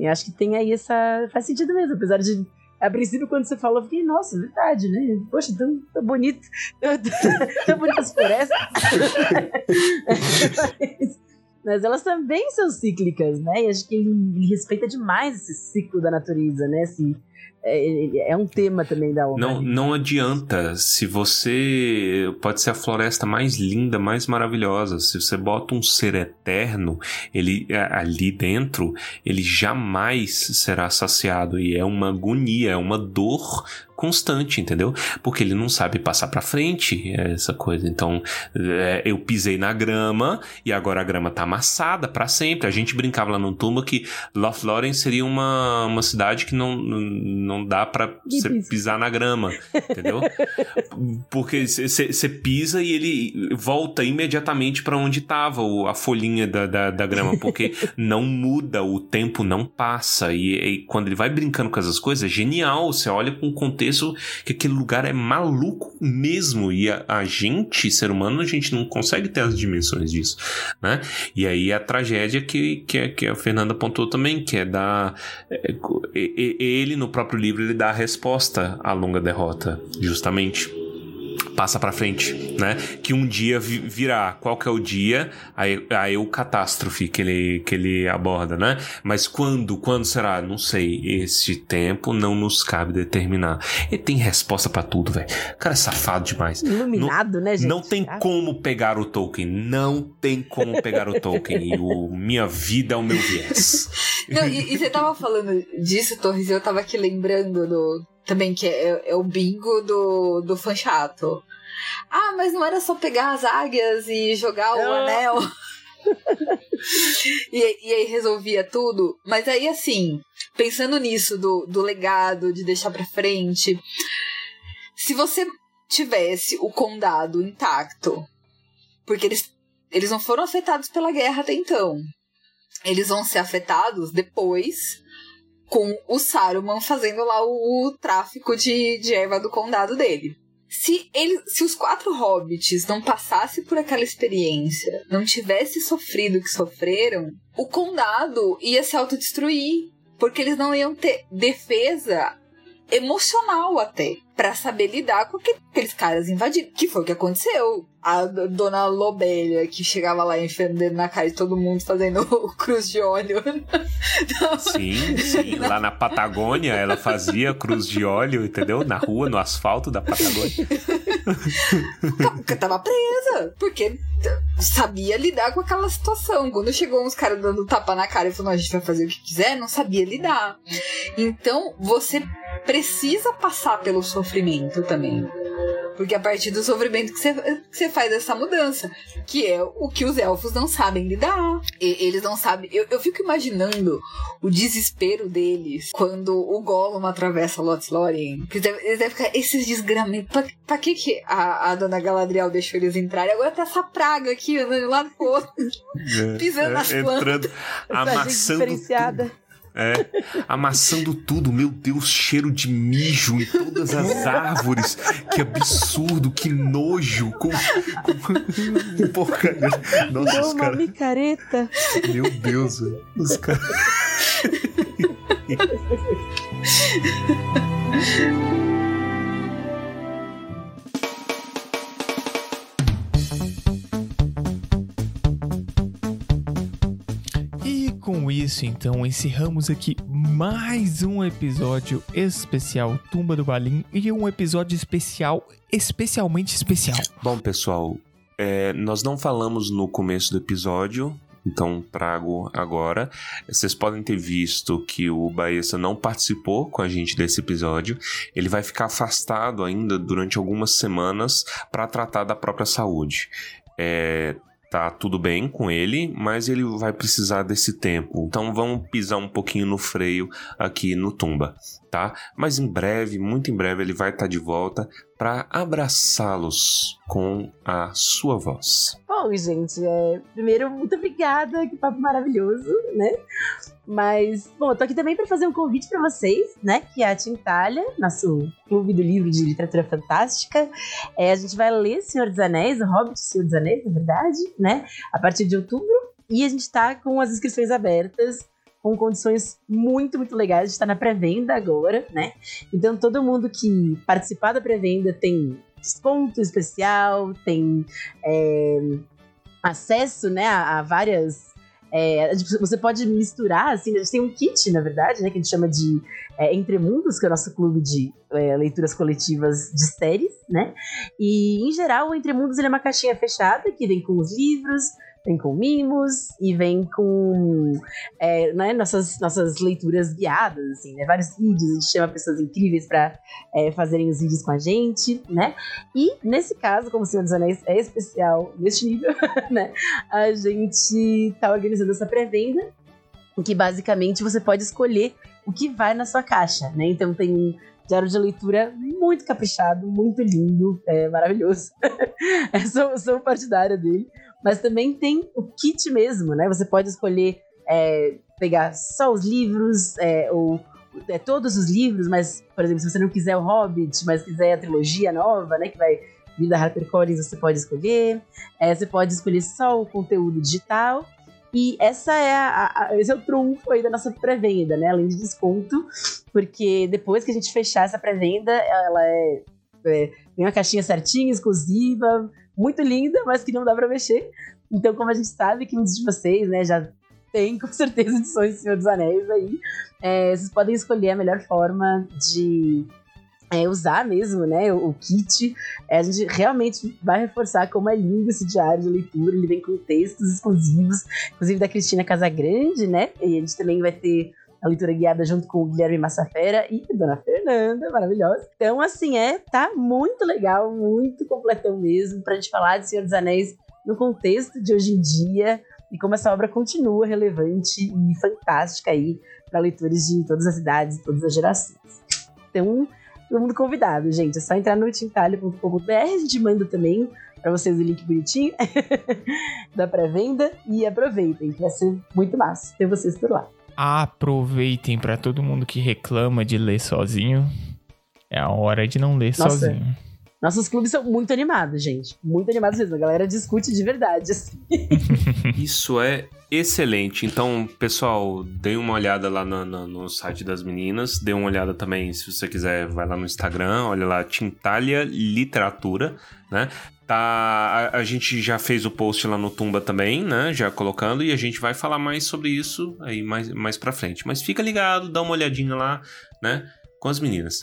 eu acho que tem aí essa. Faz sentido mesmo, apesar de a princípio, quando você falou, eu fiquei, nossa, verdade, né? Poxa, tão, tão bonito. tão bonitas florestas. Mas elas também são cíclicas, né? E acho que ele, ele respeita demais esse ciclo da natureza, né? Esse, é, é, um tema também da obra.
Não, não adianta. Se você. Pode ser a floresta mais linda, mais maravilhosa. Se você bota um ser eterno ele ali dentro, ele jamais será saciado. E é uma agonia, é uma dor constante, entendeu? Porque ele não sabe passar para frente essa coisa. Então, é, eu pisei na grama e agora a grama tá amassada para sempre. A gente brincava lá no tumba que Lothlórien seria uma, uma cidade que não, não dá para pisar na grama, entendeu? Porque você pisa e ele volta imediatamente para onde tava a folhinha da, da, da grama, porque não muda, o tempo não passa. E, e quando ele vai brincando com essas coisas, é genial. Você olha com o contexto que aquele lugar é maluco mesmo. E a, a, gente, ser humano, a gente não consegue ter as dimensões disso, né? E aí a tragédia que, que, que a Fernanda apontou também, que é da. É, ele, no próprio livro, ele dá a resposta à longa derrota, justamente passa para frente, né? Que um dia virá. Qual que é o dia? Aí, aí o catástrofe que ele, que ele aborda, né? Mas quando? Quando será? Não sei. Esse tempo não nos cabe determinar. Ele tem resposta para tudo, velho. Cara é safado demais.
Iluminado,
não,
né, gente?
Não tem como pegar o Tolkien. Não tem como pegar o Tolkien. E o Minha Vida é o meu viés.
Não, e, e você tava falando disso, Torres, eu tava aqui lembrando do, também que é, é, o bingo do, do fã chato. Ah, mas não era só pegar as águias e jogar o anel. e, e aí resolvia tudo. Mas aí, assim, pensando nisso, do, do legado, de deixar pra frente. Se você tivesse o condado intacto, porque eles, eles não foram afetados pela guerra até então. Eles vão ser afetados depois com o Saruman fazendo lá o, o tráfico de, de erva do condado dele. se, ele, se os quatro hobbits não passassem por aquela experiência, não tivessem sofrido o que sofreram, o condado ia se autodestruir. Porque eles não iam ter defesa emocional até para saber lidar com aqueles caras invadidos, que foi o que aconteceu. A dona Lobélia, que chegava lá enfiando na cara de todo mundo, fazendo cruz de óleo.
Sim, sim. Lá na Patagônia, ela fazia cruz de óleo, entendeu? Na rua, no asfalto da Patagônia.
Tava presa, porque sabia lidar com aquela situação. Quando chegou uns caras dando tapa na cara e falou, a gente vai fazer o que quiser, não sabia lidar. Então, você precisa passar pelo sofrimento também. Porque a partir do sofrimento que você, que você faz essa mudança. Que é o que os elfos não sabem lidar. E, eles não sabem. Eu, eu fico imaginando o desespero deles quando o Gollum atravessa Lothlórien. Eles devem, eles devem ficar esses desgramentos. Pra, pra que, que a, a dona Galadriel deixou eles entrarem? Agora tá essa praga aqui, andando de lado pro outro. É, pisando é, nas plantas. Entrando,
amassando. Diferenciada. É, amassando tudo, meu Deus, cheiro de mijo em todas as árvores. Que absurdo, que nojo. Com, com... Porcaria.
Nossa, Deu os uma cara... micareta.
Meu Deus, velho. Os caras.
com isso, então, encerramos aqui mais um episódio especial Tumba do Balim e um episódio especial, especialmente especial.
Bom, pessoal, é, nós não falamos no começo do episódio, então trago agora. Vocês podem ter visto que o Baessa não participou com a gente desse episódio. Ele vai ficar afastado ainda durante algumas semanas para tratar da própria saúde. É, tá tudo bem com ele, mas ele vai precisar desse tempo. Então vamos pisar um pouquinho no freio aqui no Tumba, tá? Mas em breve, muito em breve, ele vai estar tá de volta para abraçá-los com a sua voz.
Bom, gente, é... primeiro, muito obrigada, que papo maravilhoso, né? Mas, bom, eu tô aqui também para fazer um convite para vocês, né? Que é a Tintalha, nosso clube do livro de literatura fantástica. É, a gente vai ler Senhor dos Anéis, o Hobbit Senhor dos Anéis, na verdade, né? A partir de outubro. E a gente tá com as inscrições abertas com condições muito, muito legais. A gente está na pré-venda agora, né? Então todo mundo que participar da pré-venda tem desconto especial, tem é, acesso né, a, a várias é, você pode misturar, assim, a gente tem um kit, na verdade, né, que a gente chama de é, Entre Mundos, que é o nosso clube de é, leituras coletivas de séries, né? E, em geral, o Entre Mundos é uma caixinha fechada, que vem com os livros, vem com mimos e vem com é, né, nossas, nossas leituras guiadas, assim, né? Vários vídeos, a gente chama pessoas incríveis para é, fazerem os vídeos com a gente, né? E nesse caso, como o Senhor dos Anéis é especial neste nível, né? A gente tá organizando essa pré-venda, que basicamente você pode escolher o que vai na sua caixa, né? Então tem um diário de leitura muito caprichado, muito lindo, é maravilhoso. sou, sou partidária dele. Mas também tem o kit mesmo, né? Você pode escolher é, pegar só os livros, é, ou é, todos os livros, mas, por exemplo, se você não quiser o Hobbit, mas quiser a trilogia nova, né? Que vai vir da HarperCollins, você pode escolher. É, você pode escolher só o conteúdo digital. E essa é a, a, esse é o trunfo aí da nossa pré-venda, né? Além de desconto, porque depois que a gente fechar essa pré-venda, ela é, é, tem uma caixinha certinha, exclusiva, muito linda, mas que não dá para mexer. Então, como a gente sabe que muitos de vocês, né, já tem com certeza edições do Senhor dos Anéis aí, é, vocês podem escolher a melhor forma de é, usar mesmo, né, o, o kit. É, a gente realmente vai reforçar como é lindo esse diário de leitura. Ele vem com textos exclusivos, inclusive da Cristina Casagrande, né? E a gente também vai ter a leitura guiada junto com o Guilherme Massafera e a Dona Fernanda, maravilhosa. Então, assim, é, tá muito legal, muito completão mesmo, pra gente falar de Senhor dos Anéis no contexto de hoje em dia e como essa obra continua relevante e fantástica aí para leitores de todas as idades, todas as gerações. Então, todo mundo convidado, gente. É só entrar no tintalha.com.br, a gente manda também para vocês o link bonitinho da pré-venda e aproveitem, que vai ser muito massa ter vocês por lá
aproveitem para todo mundo que reclama de ler sozinho. É a hora de não ler Nossa. sozinho.
Nossos clubes são muito animados, gente. Muito animados mesmo. A galera discute de verdade. Assim.
Isso é excelente. Então, pessoal, dê uma olhada lá no, no, no, site das meninas. Dê uma olhada também, se você quiser, vai lá no Instagram. Olha lá, Tintalha Literatura, né? Tá, a, a, gente já fez o post lá no Tumba também, né? Já colocando. E a gente vai falar mais sobre isso aí mais, mais pra frente. Mas fica ligado, dá uma olhadinha lá, né? Com as meninas.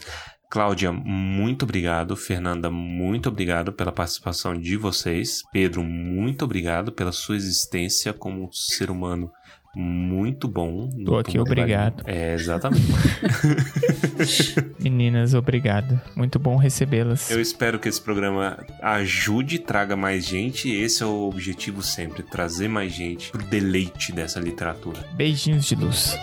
Cláudia, muito obrigado. Fernanda, muito obrigado pela participação de vocês. Pedro, muito obrigado pela sua existência como ser humano muito bom.
Tô aqui, obrigado.
É, exatamente.
Meninas, obrigado. Muito bom recebê-las.
Eu espero que esse programa ajude, traga mais gente. Esse é o objetivo sempre, trazer mais gente pro deleite dessa literatura.
Beijinhos de luz.